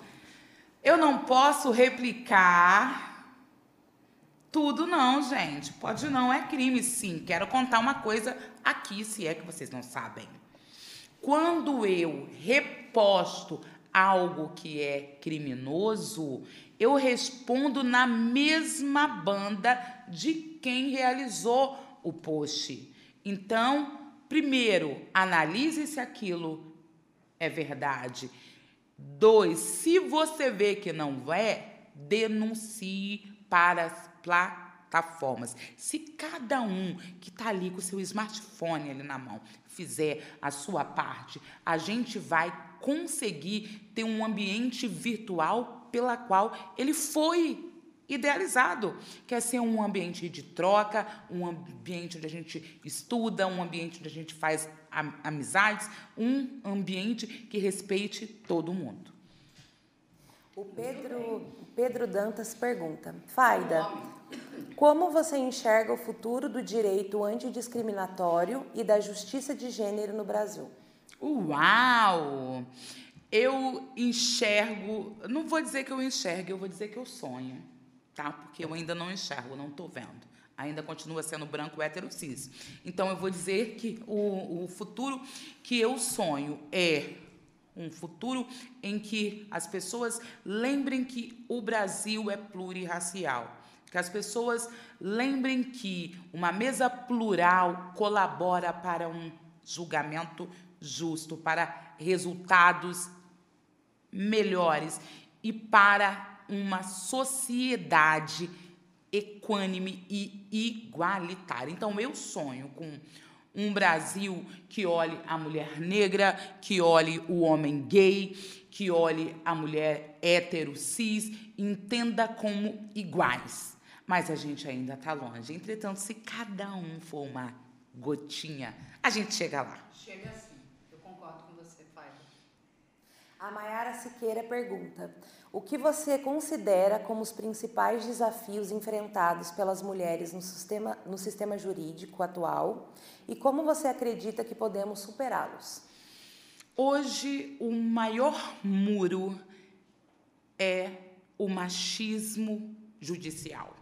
Eu não posso replicar tudo, não, gente. Pode não, é crime, sim. Quero contar uma coisa aqui, se é que vocês não sabem. Quando eu reposto algo que é criminoso, eu respondo na mesma banda de quem realizou o post. Então, primeiro, analise se aquilo é verdade. Dois, se você vê que não é, denuncie para plataformas. Se cada um que está ali com o seu smartphone ali na mão fizer a sua parte, a gente vai conseguir ter um ambiente virtual pela qual ele foi idealizado. Quer ser um ambiente de troca, um ambiente onde a gente estuda, um ambiente onde a gente faz am- amizades, um ambiente que respeite todo mundo. O Pedro, Pedro Dantas pergunta: Faida, como você enxerga o futuro do direito antidiscriminatório e da justiça de gênero no Brasil? Uau! Eu enxergo, não vou dizer que eu enxergo, eu vou dizer que eu sonho, tá? Porque eu ainda não enxergo, não estou vendo. Ainda continua sendo branco hétero cis. Então eu vou dizer que o, o futuro que eu sonho é um futuro em que as pessoas lembrem que o Brasil é plurirracial. Que as pessoas lembrem que uma mesa plural colabora para um julgamento justo, para resultados melhores e para uma sociedade equânime e igualitária. Então eu sonho com um Brasil que olhe a mulher negra, que olhe o homem gay, que olhe a mulher hétero cis, entenda como iguais. Mas a gente ainda está longe. Entretanto, se cada um for uma gotinha, a gente chega lá. Chega assim. Eu concordo com você, Faida. A Mayara Siqueira pergunta: O que você considera como os principais desafios enfrentados pelas mulheres no sistema, no sistema jurídico atual e como você acredita que podemos superá-los? Hoje, o maior muro é o machismo judicial.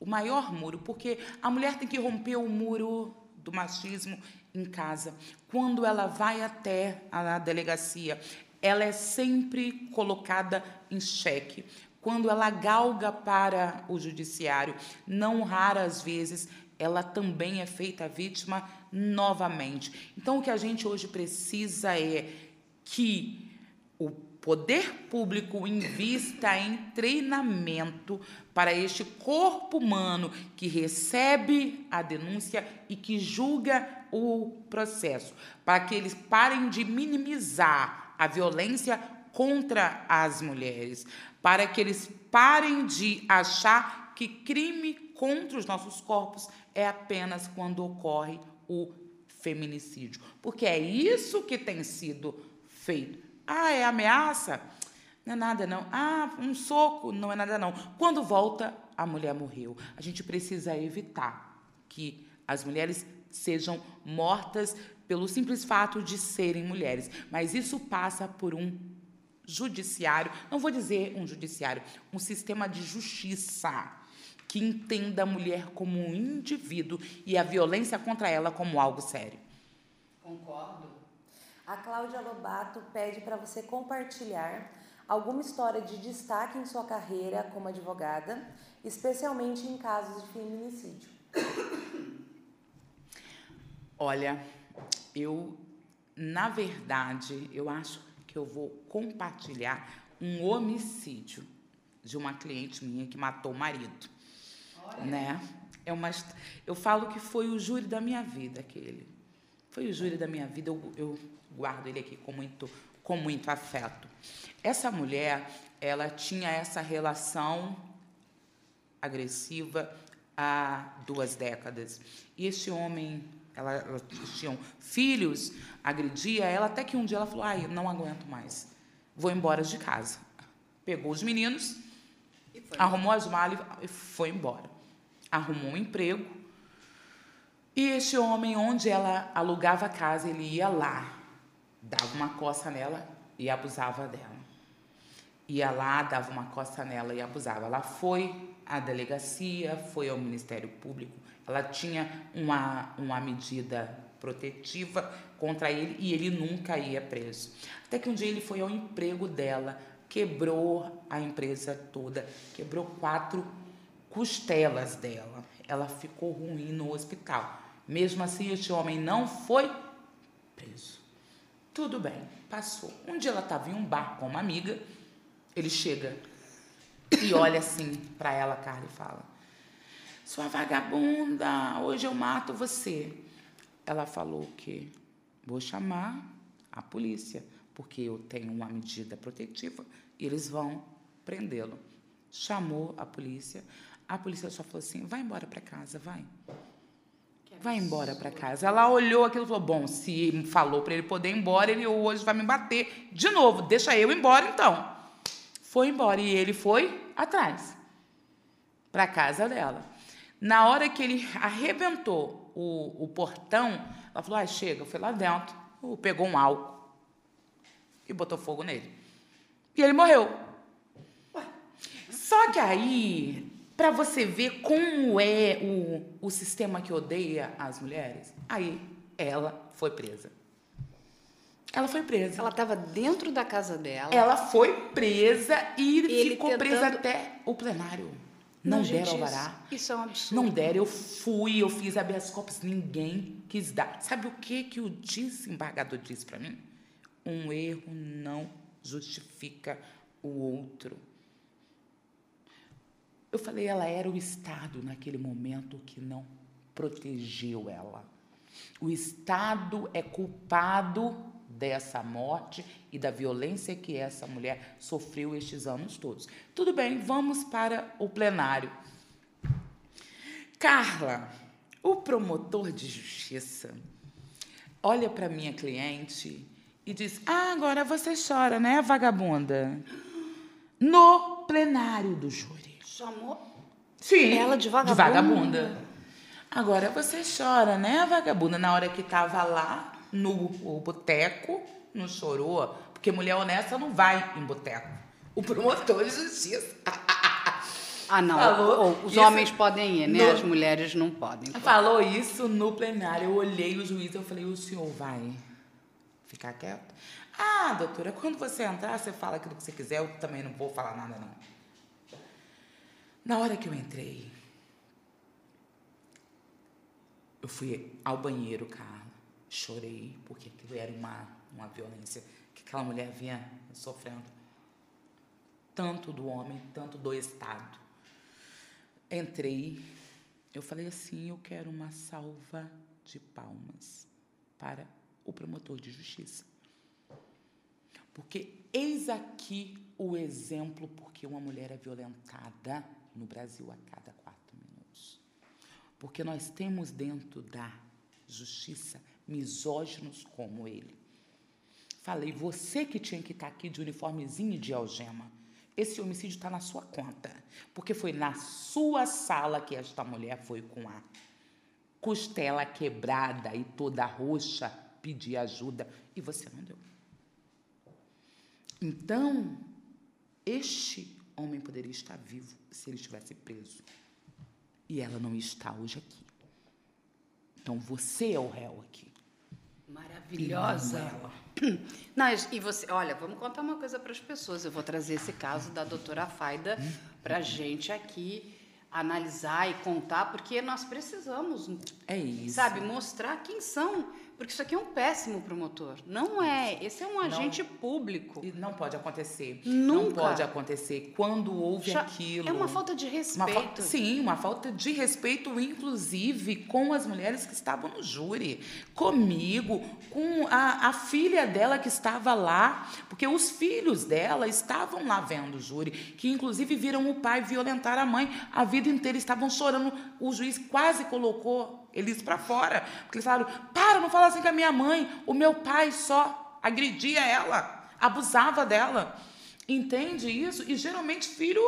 O maior muro, porque a mulher tem que romper o muro do machismo em casa. Quando ela vai até a delegacia, ela é sempre colocada em xeque. Quando ela galga para o judiciário, não raras vezes ela também é feita vítima novamente. Então, o que a gente hoje precisa é que o poder público invista em treinamento para este corpo humano que recebe a denúncia e que julga o processo, para que eles parem de minimizar a violência contra as mulheres, para que eles parem de achar que crime contra os nossos corpos é apenas quando ocorre o feminicídio, porque é isso que tem sido feito. Ah, é ameaça? Não é nada não. Ah, um soco? Não é nada não. Quando volta, a mulher morreu. A gente precisa evitar que as mulheres sejam mortas pelo simples fato de serem mulheres. Mas isso passa por um judiciário, não vou dizer um judiciário, um sistema de justiça que entenda a mulher como um indivíduo e a violência contra ela como algo sério. Concordo. A Cláudia Lobato pede para você compartilhar alguma história de destaque em sua carreira como advogada, especialmente em casos de feminicídio. Olha, eu, na verdade, eu acho que eu vou compartilhar um homicídio de uma cliente minha que matou o marido, Olha. né? É uma, eu falo que foi o júri da minha vida aquele. Foi o júri da minha vida. Eu, eu guardo ele aqui com muito, com muito afeto. Essa mulher, ela tinha essa relação agressiva há duas décadas. E esse homem, ela, elas tinham filhos, agredia ela, até que um dia ela falou: ai, não aguento mais, vou embora de casa. Pegou os meninos, arrumou as malas e foi embora. Arrumou um emprego. E esse homem, onde ela alugava a casa, ele ia lá dava uma coça nela e abusava dela. Ia lá, dava uma coça nela e abusava. Ela foi à delegacia, foi ao Ministério Público, ela tinha uma, uma medida protetiva contra ele e ele nunca ia preso. Até que um dia ele foi ao emprego dela, quebrou a empresa toda, quebrou quatro costelas dela. Ela ficou ruim no hospital. Mesmo assim, este homem não foi preso. Tudo bem, passou. Um dia ela estava em um bar com uma amiga, ele chega e olha assim para ela, Carla, e fala: Sua vagabunda, hoje eu mato você. Ela falou que vou chamar a polícia, porque eu tenho uma medida protetiva e eles vão prendê-lo. Chamou a polícia. A polícia só falou assim: vai embora para casa, vai vai embora para casa. Ela olhou aquilo e falou: Bom, se falou para ele poder ir embora, ele hoje vai me bater de novo. Deixa eu ir embora então. Foi embora e ele foi atrás para casa dela. Na hora que ele arrebentou o, o portão, ela falou: Ah, chega. Foi lá dentro, pegou um álcool e botou fogo nele. E ele morreu. Só que aí para você ver como é o, o sistema que odeia as mulheres. Aí ela foi presa. Ela foi presa. Ela estava dentro da casa dela. Ela foi presa e Ele ficou tentando... presa até o plenário. Não, Não deram alvará. Isso, isso é um absurdo. Não deram. Eu fui, eu fiz habeas corpus, ninguém quis dar. Sabe o que, que o desembargador disse para mim? Um erro não justifica o outro. Eu falei, ela era o Estado naquele momento que não protegeu ela. O Estado é culpado dessa morte e da violência que essa mulher sofreu estes anos todos. Tudo bem, vamos para o plenário. Carla, o promotor de justiça, olha para minha cliente e diz: Ah, agora você chora, né, vagabunda? No plenário do júri. Chamou Sim, ela de vagabunda. De vagabunda. Agora você chora, né, vagabunda? Na hora que tava lá no boteco, não chorou. Porque mulher honesta não vai em boteco. O promotor de justiça. Ah, não. Falou Os homens podem ir, né? No... As mulheres não podem. Falou isso no plenário. Eu olhei o juiz e eu falei, o senhor vai ficar quieto? Ah, doutora, quando você entrar, você fala aquilo que você quiser. Eu também não vou falar nada, não. Na hora que eu entrei, eu fui ao banheiro, Carla. Chorei, porque aquilo era uma, uma violência que aquela mulher vinha sofrendo. Tanto do homem, tanto do Estado. Entrei, eu falei assim: eu quero uma salva de palmas para o promotor de justiça. Porque eis aqui o exemplo porque uma mulher é violentada no Brasil a cada quatro minutos. Porque nós temos dentro da justiça misóginos como ele. Falei, você que tinha que estar aqui de uniformezinho e de algema. Esse homicídio está na sua conta. Porque foi na sua sala que esta mulher foi com a costela quebrada e toda roxa pedir ajuda e você não deu. Então, este homem poderia estar vivo se ele estivesse preso. E ela não está hoje aqui. Então, você é o réu aqui. Maravilhosa. Não, e você, olha, vamos contar uma coisa para as pessoas. Eu vou trazer esse caso da doutora Faida para a gente aqui analisar e contar, porque nós precisamos, É isso. sabe, mostrar quem são. Porque isso aqui é um péssimo promotor. Não é. Esse é um agente público. E não pode acontecer. Não Nunca. pode acontecer quando houve Já- aquilo. É uma falta de Uma respeito. fa- sim, uma falta de respeito, inclusive, com as mulheres que estavam no júri. Comigo, com a, a filha dela que estava lá, porque os filhos dela estavam lá vendo o júri, que inclusive viram o pai violentar a mãe a vida inteira, estavam chorando. O juiz quase colocou eles para fora, porque eles falaram: para, não fala assim com a minha mãe, o meu pai só agredia ela, abusava dela. Entende isso? E geralmente filho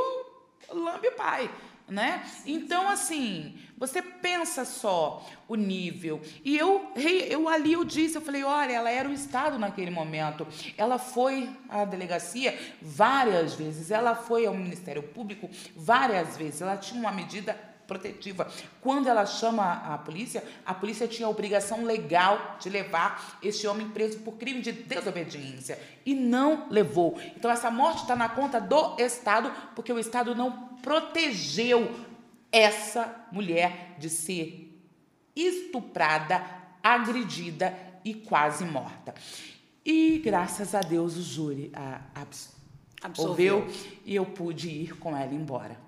lambe pai, né? Então assim, você pensa só o nível. E eu, eu ali eu disse, eu falei, olha, ela era o Estado naquele momento. Ela foi à delegacia várias vezes, ela foi ao Ministério Público várias vezes. Ela tinha uma medida protetiva. Quando ela chama a polícia, a polícia tinha a obrigação legal de levar este homem preso por crime de desobediência e não levou. Então essa morte está na conta do Estado porque o Estado não protegeu essa mulher de ser estuprada, agredida e quase morta. E graças a Deus o júri a, Absolveu. absolveu e eu pude ir com ela embora.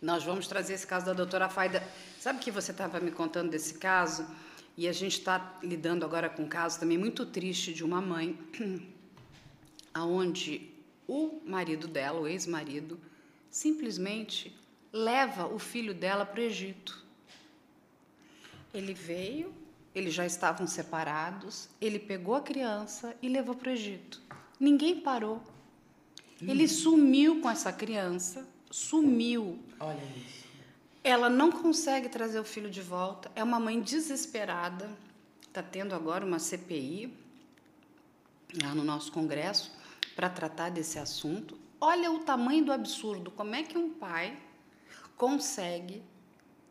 Nós vamos trazer esse caso da doutora Faida. Sabe que você estava me contando desse caso? E a gente está lidando agora com um caso também muito triste de uma mãe, (clears throat) aonde o marido dela, o ex-marido, simplesmente leva o filho dela para o Egito. Ele veio, eles já estavam separados, ele pegou a criança e levou para o Egito. Ninguém parou. Ele sumiu com essa criança, sumiu. Olha isso. Ela não consegue trazer o filho de volta. É uma mãe desesperada. Está tendo agora uma CPI lá no nosso Congresso para tratar desse assunto. Olha o tamanho do absurdo. Como é que um pai consegue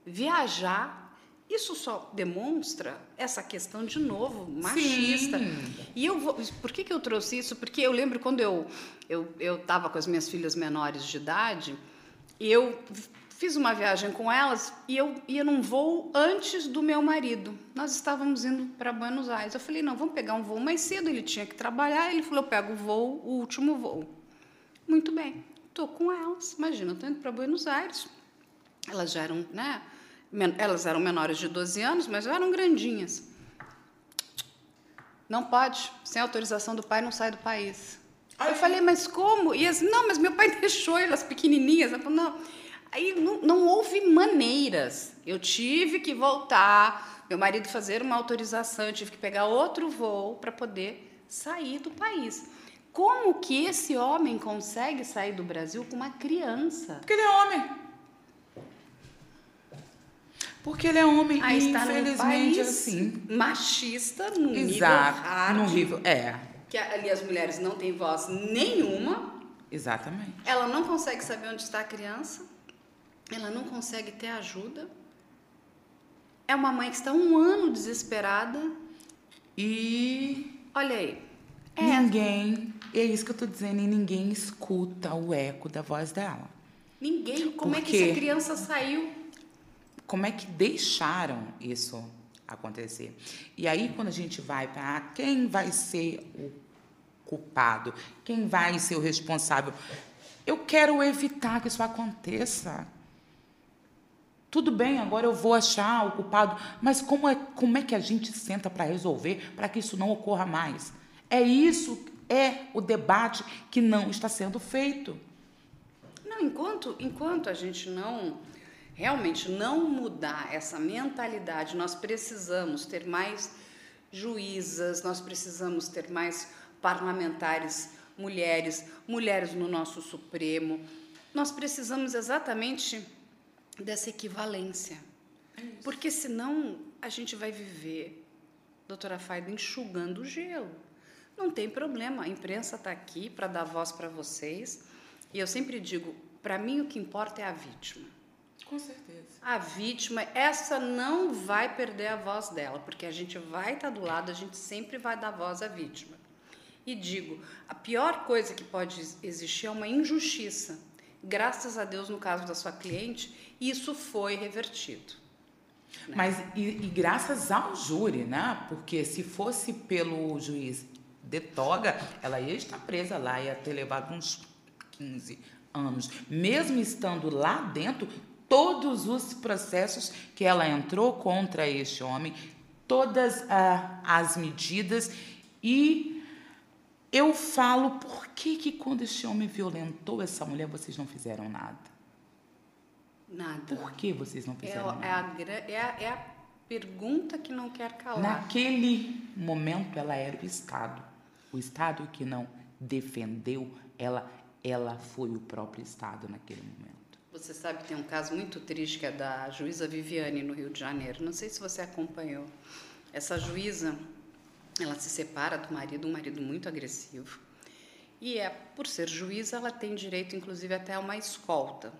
viajar? Isso só demonstra essa questão de novo machista. Sim. E eu vou, por que, que eu trouxe isso? Porque eu lembro quando eu eu eu estava com as minhas filhas menores de idade, eu fiz uma viagem com elas e eu ia num voo antes do meu marido. Nós estávamos indo para Buenos Aires. Eu falei, não, vamos pegar um voo mais cedo. Ele tinha que trabalhar. Ele falou, eu pego o voo, o último voo. Muito bem, estou com elas. Imagina, estou indo para Buenos Aires. Elas já eram, né? Elas eram menores de 12 anos, mas eram grandinhas. Não pode, sem autorização do pai, não sai do país. Ai. Eu falei, mas como? E assim, não, mas meu pai (laughs) deixou elas pequenininhas. Ela falou, não. Aí não, não houve maneiras. Eu tive que voltar, meu marido fazer uma autorização, eu tive que pegar outro voo para poder sair do país. Como que esse homem consegue sair do Brasil com uma criança? Porque ele é homem. Porque ele é homem. Aí e infelizmente assim. machista, num nível Exato. hard, No nível. É, que ali as mulheres não têm voz nenhuma, exatamente. ela não consegue saber onde está a criança, ela não consegue ter ajuda. É uma mãe que está um ano desesperada. E Olha aí. É, ninguém. É isso que eu tô dizendo, e ninguém escuta o eco da voz dela. ninguém. Como é que essa criança saiu? Como é que deixaram isso acontecer? E aí, quando a gente vai para quem vai ser o culpado? Quem vai ser o responsável? Eu quero evitar que isso aconteça. Tudo bem, agora eu vou achar o culpado, mas como é, como é que a gente senta para resolver para que isso não ocorra mais? É isso, é o debate que não está sendo feito. Não, enquanto, enquanto a gente não realmente não mudar essa mentalidade, nós precisamos ter mais juízas, nós precisamos ter mais parlamentares mulheres, mulheres no nosso Supremo. Nós precisamos exatamente dessa equivalência. É Porque senão a gente vai viver, doutora Faida, enxugando o gelo. Não tem problema, a imprensa está aqui para dar voz para vocês. E eu sempre digo, para mim o que importa é a vítima. Com certeza. A vítima, essa não vai perder a voz dela, porque a gente vai estar tá do lado, a gente sempre vai dar voz à vítima. E digo, a pior coisa que pode existir é uma injustiça. Graças a Deus, no caso da sua cliente, isso foi revertido. Né? Mas e, e, graças ao júri, né? Porque se fosse pelo juiz de toga, ela ia estar presa lá, ia ter levado uns 15 anos. Mesmo estando lá dentro, todos os processos que ela entrou contra este homem, todas ah, as medidas e eu falo, por que, que quando esse homem violentou essa mulher, vocês não fizeram nada? Nada. Por que vocês não fizeram é, nada? É a, é, a, é a pergunta que não quer calar. Naquele momento, ela era o Estado. O Estado que não defendeu, ela, ela foi o próprio Estado naquele momento. Você sabe que tem um caso muito triste que é da juíza Viviane, no Rio de Janeiro. Não sei se você acompanhou. Essa juíza, ela se separa do marido, um marido muito agressivo. E é, por ser juíza, ela tem direito, inclusive, até a uma escolta.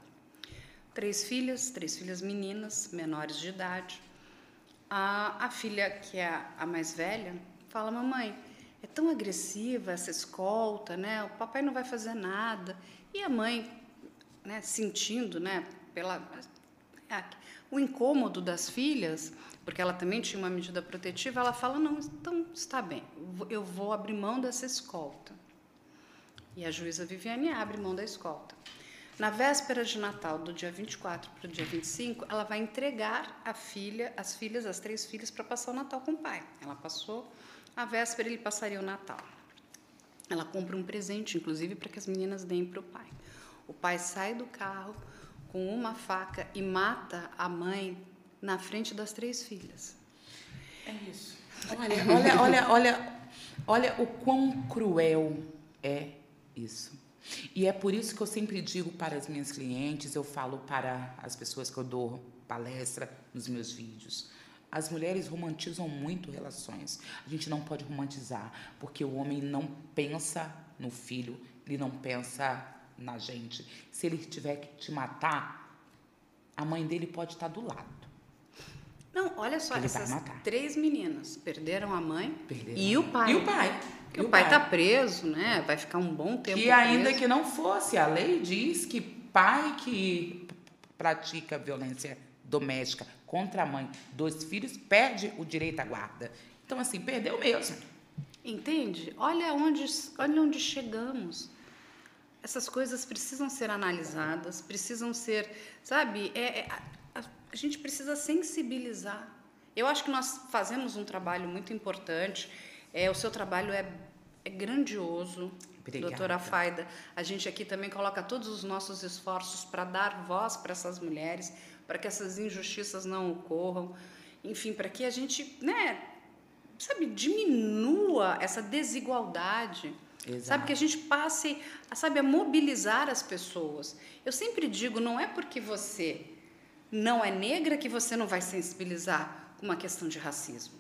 Três filhas, três filhas meninas, menores de idade. A, a filha, que é a, a mais velha, fala: Mamãe, é tão agressiva essa escolta, né? O papai não vai fazer nada. E a mãe, né, sentindo, né, pela é, o incômodo das filhas, porque ela também tinha uma medida protetiva, ela fala: não, então está bem, eu vou abrir mão dessa escolta. E a juíza Viviane abre mão da escolta. Na véspera de Natal, do dia 24 para o dia 25, ela vai entregar a filha, as filhas, as três filhas, para passar o Natal com o pai. Ela passou a véspera, ele passaria o Natal. Ela compra um presente, inclusive, para que as meninas deem para o pai. O pai sai do carro com uma faca e mata a mãe na frente das três filhas. É isso. Olha, olha, olha, olha, olha o quão cruel é isso. E é por isso que eu sempre digo para as minhas clientes, eu falo para as pessoas que eu dou palestra nos meus vídeos. As mulheres romantizam muito relações. A gente não pode romantizar, porque o homem não pensa no filho, ele não pensa na gente. Se ele tiver que te matar, a mãe dele pode estar do lado. Não, olha só, Ele essas três meninas perderam a mãe perderam e o pai. E o pai. E o pai está preso, né? Vai ficar um bom tempo. E ainda preso. que não fosse, a lei diz que pai que pratica violência doméstica contra a mãe dos filhos perde o direito à guarda. Então, assim, perdeu mesmo. Entende? Olha onde, olha onde chegamos. Essas coisas precisam ser analisadas, precisam ser, sabe? É, é a gente precisa sensibilizar. Eu acho que nós fazemos um trabalho muito importante. É, o seu trabalho é, é grandioso, Obrigada. doutora Faida. A gente aqui também coloca todos os nossos esforços para dar voz para essas mulheres, para que essas injustiças não ocorram. Enfim, para que a gente, né, sabe, diminua essa desigualdade. Exato. Sabe, que a gente passe, sabe, a mobilizar as pessoas. Eu sempre digo, não é porque você não é negra que você não vai sensibilizar com uma questão de racismo.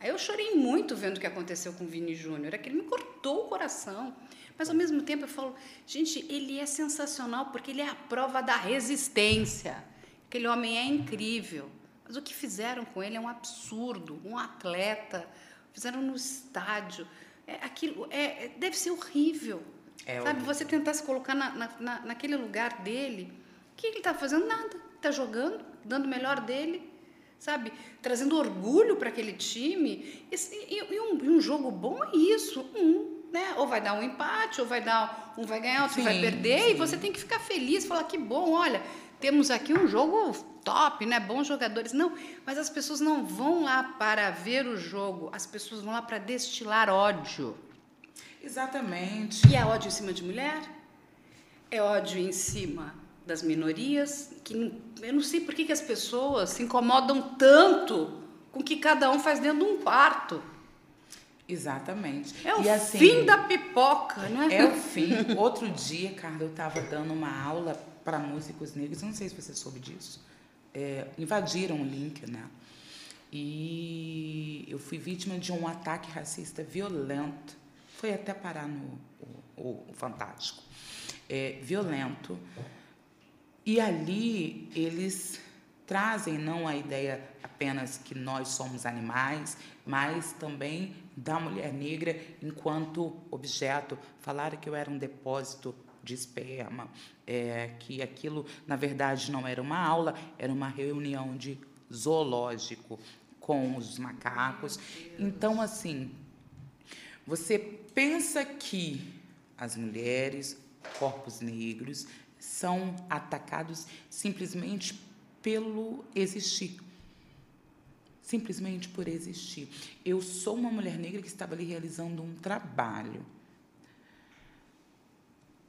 Aí eu chorei muito vendo o que aconteceu com o Vini Júnior, aquele me cortou o coração. Mas ao mesmo tempo eu falo, gente, ele é sensacional porque ele é a prova da resistência. Aquele homem é incrível. Mas o que fizeram com ele é um absurdo. Um atleta, fizeram no estádio. É, aquilo é, deve ser horrível. É sabe, horrível. você tentar se colocar na, na, naquele lugar dele. Que ele está fazendo? Nada está jogando, dando o melhor dele, sabe? Trazendo orgulho para aquele time. e, e, um, e, um, jogo bom é isso, um, né? Ou vai dar um empate, ou vai dar um vai ganhar, outro Sim, vai perder, sim. e você tem que ficar feliz, falar que bom, olha, temos aqui um jogo top, né? Bons jogadores. Não, mas as pessoas não vão lá para ver o jogo, as pessoas vão lá para destilar ódio. Exatamente. E é ódio em cima de mulher? É ódio em cima das minorias? Que não- eu não sei por que, que as pessoas se incomodam tanto com o que cada um faz dentro de um quarto. Exatamente. É o E assim, fim da pipoca, né? É o fim. Outro dia, Carla, eu estava dando uma aula para músicos negros, não sei se você soube disso. É, invadiram o link, né? E eu fui vítima de um ataque racista violento. Foi até parar no o- o Fantástico. É, violento. E ali eles trazem não a ideia apenas que nós somos animais, mas também da mulher negra enquanto objeto. Falaram que eu era um depósito de esperma, é, que aquilo, na verdade, não era uma aula, era uma reunião de zoológico com os macacos. Então, assim, você pensa que as mulheres, corpos negros, são atacados simplesmente pelo existir. Simplesmente por existir. Eu sou uma mulher negra que estava ali realizando um trabalho.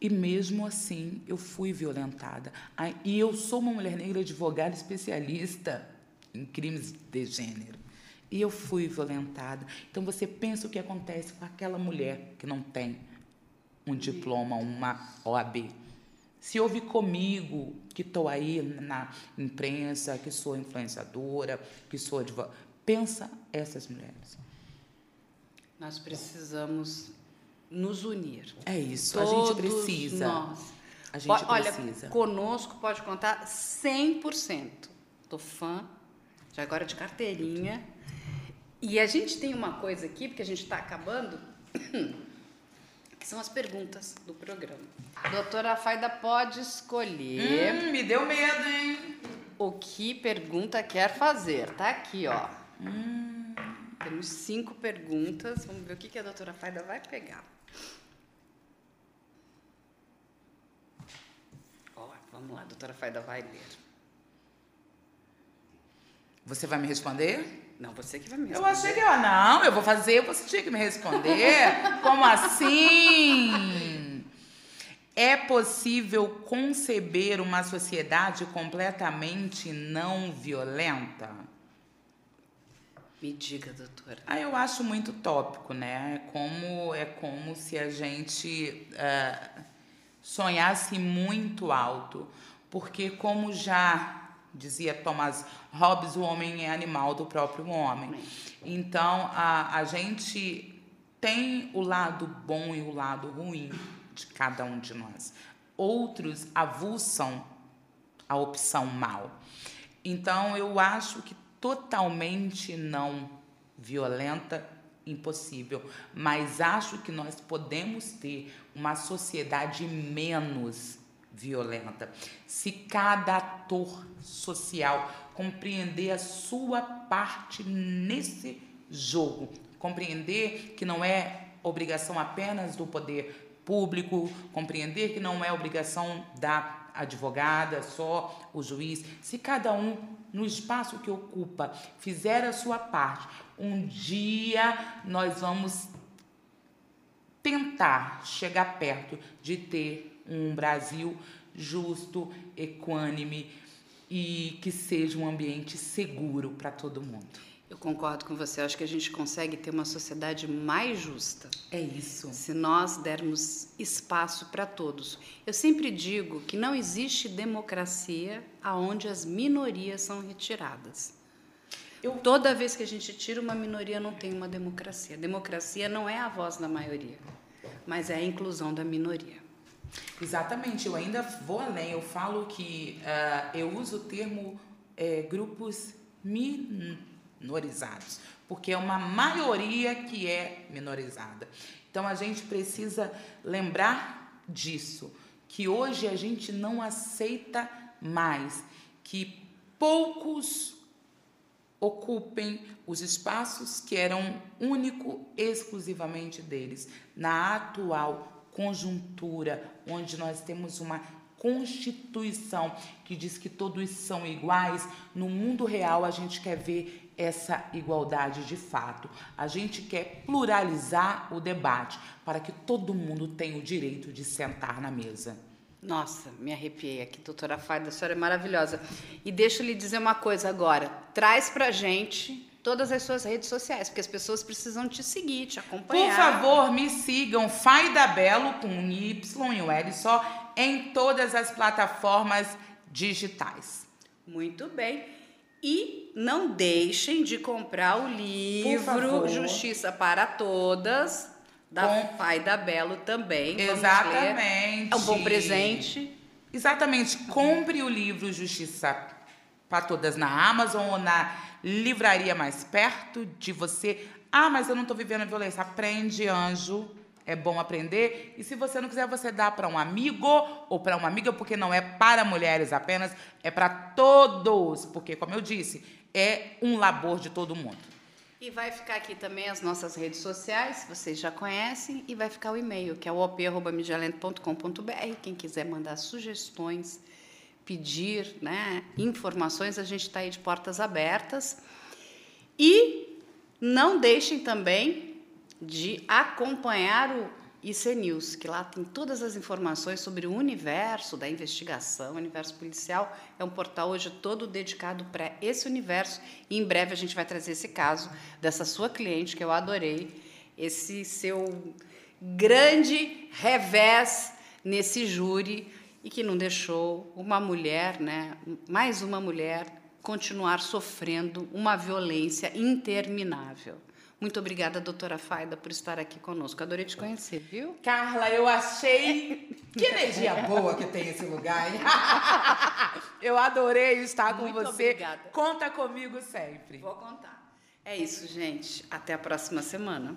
E mesmo assim, eu fui violentada. E eu sou uma mulher negra advogada especialista em crimes de gênero. E eu fui violentada. Então você pensa o que acontece com aquela mulher que não tem um diploma, uma OAB. Se houve comigo, que estou aí na imprensa, que sou influenciadora, que sou advogada, pensa essas mulheres. Nós precisamos nos unir. É isso, a Todos gente precisa. Nós. A gente Po- Olha, precisa. conosco pode contar 100%. Tô fã, já agora de carteirinha. E a gente tem uma coisa aqui, porque a gente está acabando, (clears throat) que são as perguntas do programa. A doutora Faida pode escolher Hum, me deu medo, hein? o que pergunta quer fazer. Tá aqui, ó. Hum. Temos cinco perguntas. Vamos ver o que a doutora Faida vai pegar. Ó, vamos lá, a doutora Faida vai ler. Você vai me responder? Não, você que vai me Eu responder. achei que eu, não, eu vou fazer, você tinha que me responder. (laughs) Como assim? É possível conceber uma sociedade completamente não violenta? Me diga, doutora. Ah, eu acho muito tópico, né? É como, é como se a gente ah, sonhasse muito alto. Porque, como já dizia Thomas Hobbes, o homem é animal do próprio homem. Então, a, a gente tem o lado bom e o lado ruim de cada um de nós. Outros avulsam a opção mal. Então, eu acho que totalmente não violenta, impossível. Mas acho que nós podemos ter uma sociedade menos violenta se cada ator social compreender a sua parte nesse jogo, compreender que não é obrigação apenas do poder público, compreender que não é obrigação da advogada, só o juiz. Se cada um, no espaço que ocupa, fizer a sua parte, um dia nós vamos tentar chegar perto de ter um Brasil justo, equânime e que seja um ambiente seguro para todo mundo. Eu concordo com você. Acho que a gente consegue ter uma sociedade mais justa É isso. se nós dermos espaço para todos. Eu sempre digo que não existe democracia aonde as minorias são retiradas. Eu- Toda vez que a gente tira uma minoria, não tem uma democracia. Democracia não é a voz da maioria, mas é a inclusão da minoria. Exatamente, eu ainda vou além. Eu falo que ah, eu uso o termo eh, grupos minorizados, porque é uma maioria que é minorizada. Então a gente precisa lembrar disso, que hoje a gente não aceita mais que poucos ocupem os espaços que eram único exclusivamente deles. Na atual conjuntura, onde nós temos uma Constituição que diz que todos são iguais, no mundo real a gente quer ver essa igualdade de fato. A gente quer pluralizar o debate para que todo mundo tenha o direito de sentar na mesa. Nossa, me arrepiei aqui, doutora Farda, a senhora é maravilhosa. E deixa eu lhe dizer uma coisa agora. Traz pra gente todas as suas redes sociais, porque as pessoas precisam te seguir, te acompanhar. Por favor, me sigam, Faida Belo, com um Y e um L só, em todas as plataformas digitais. Muito bem. E não deixem de comprar o livro Justiça para Todas, da Com... Faida Belo também. Exatamente. É um bom presente. Exatamente. Compre o livro Justiça para Todas na Amazon ou na livraria mais perto de você. Ah, mas eu não estou vivendo violência. Aprende, anjo. É bom aprender. E se você não quiser, você dá para um amigo ou para uma amiga, porque não é para mulheres apenas, é para todos. Porque, como eu disse, é um labor de todo mundo. E vai ficar aqui também as nossas redes sociais, vocês já conhecem, e vai ficar o e-mail, que é o op.midialento.com.br. Quem quiser mandar sugestões, pedir né, informações, a gente está aí de portas abertas. E não deixem também de acompanhar o IC News, que lá tem todas as informações sobre o universo da investigação, o universo policial. É um portal hoje todo dedicado para esse universo. E em breve a gente vai trazer esse caso dessa sua cliente, que eu adorei, esse seu grande revés nesse júri e que não deixou uma mulher, né, mais uma mulher, continuar sofrendo uma violência interminável. Muito obrigada, doutora Faida, por estar aqui conosco. Adorei te conhecer, viu? Carla, eu achei. Que energia boa que tem esse lugar, hein? (laughs) eu adorei estar com Muito você. Obrigada. Conta comigo sempre. Vou contar. É isso, gente. Até a próxima semana.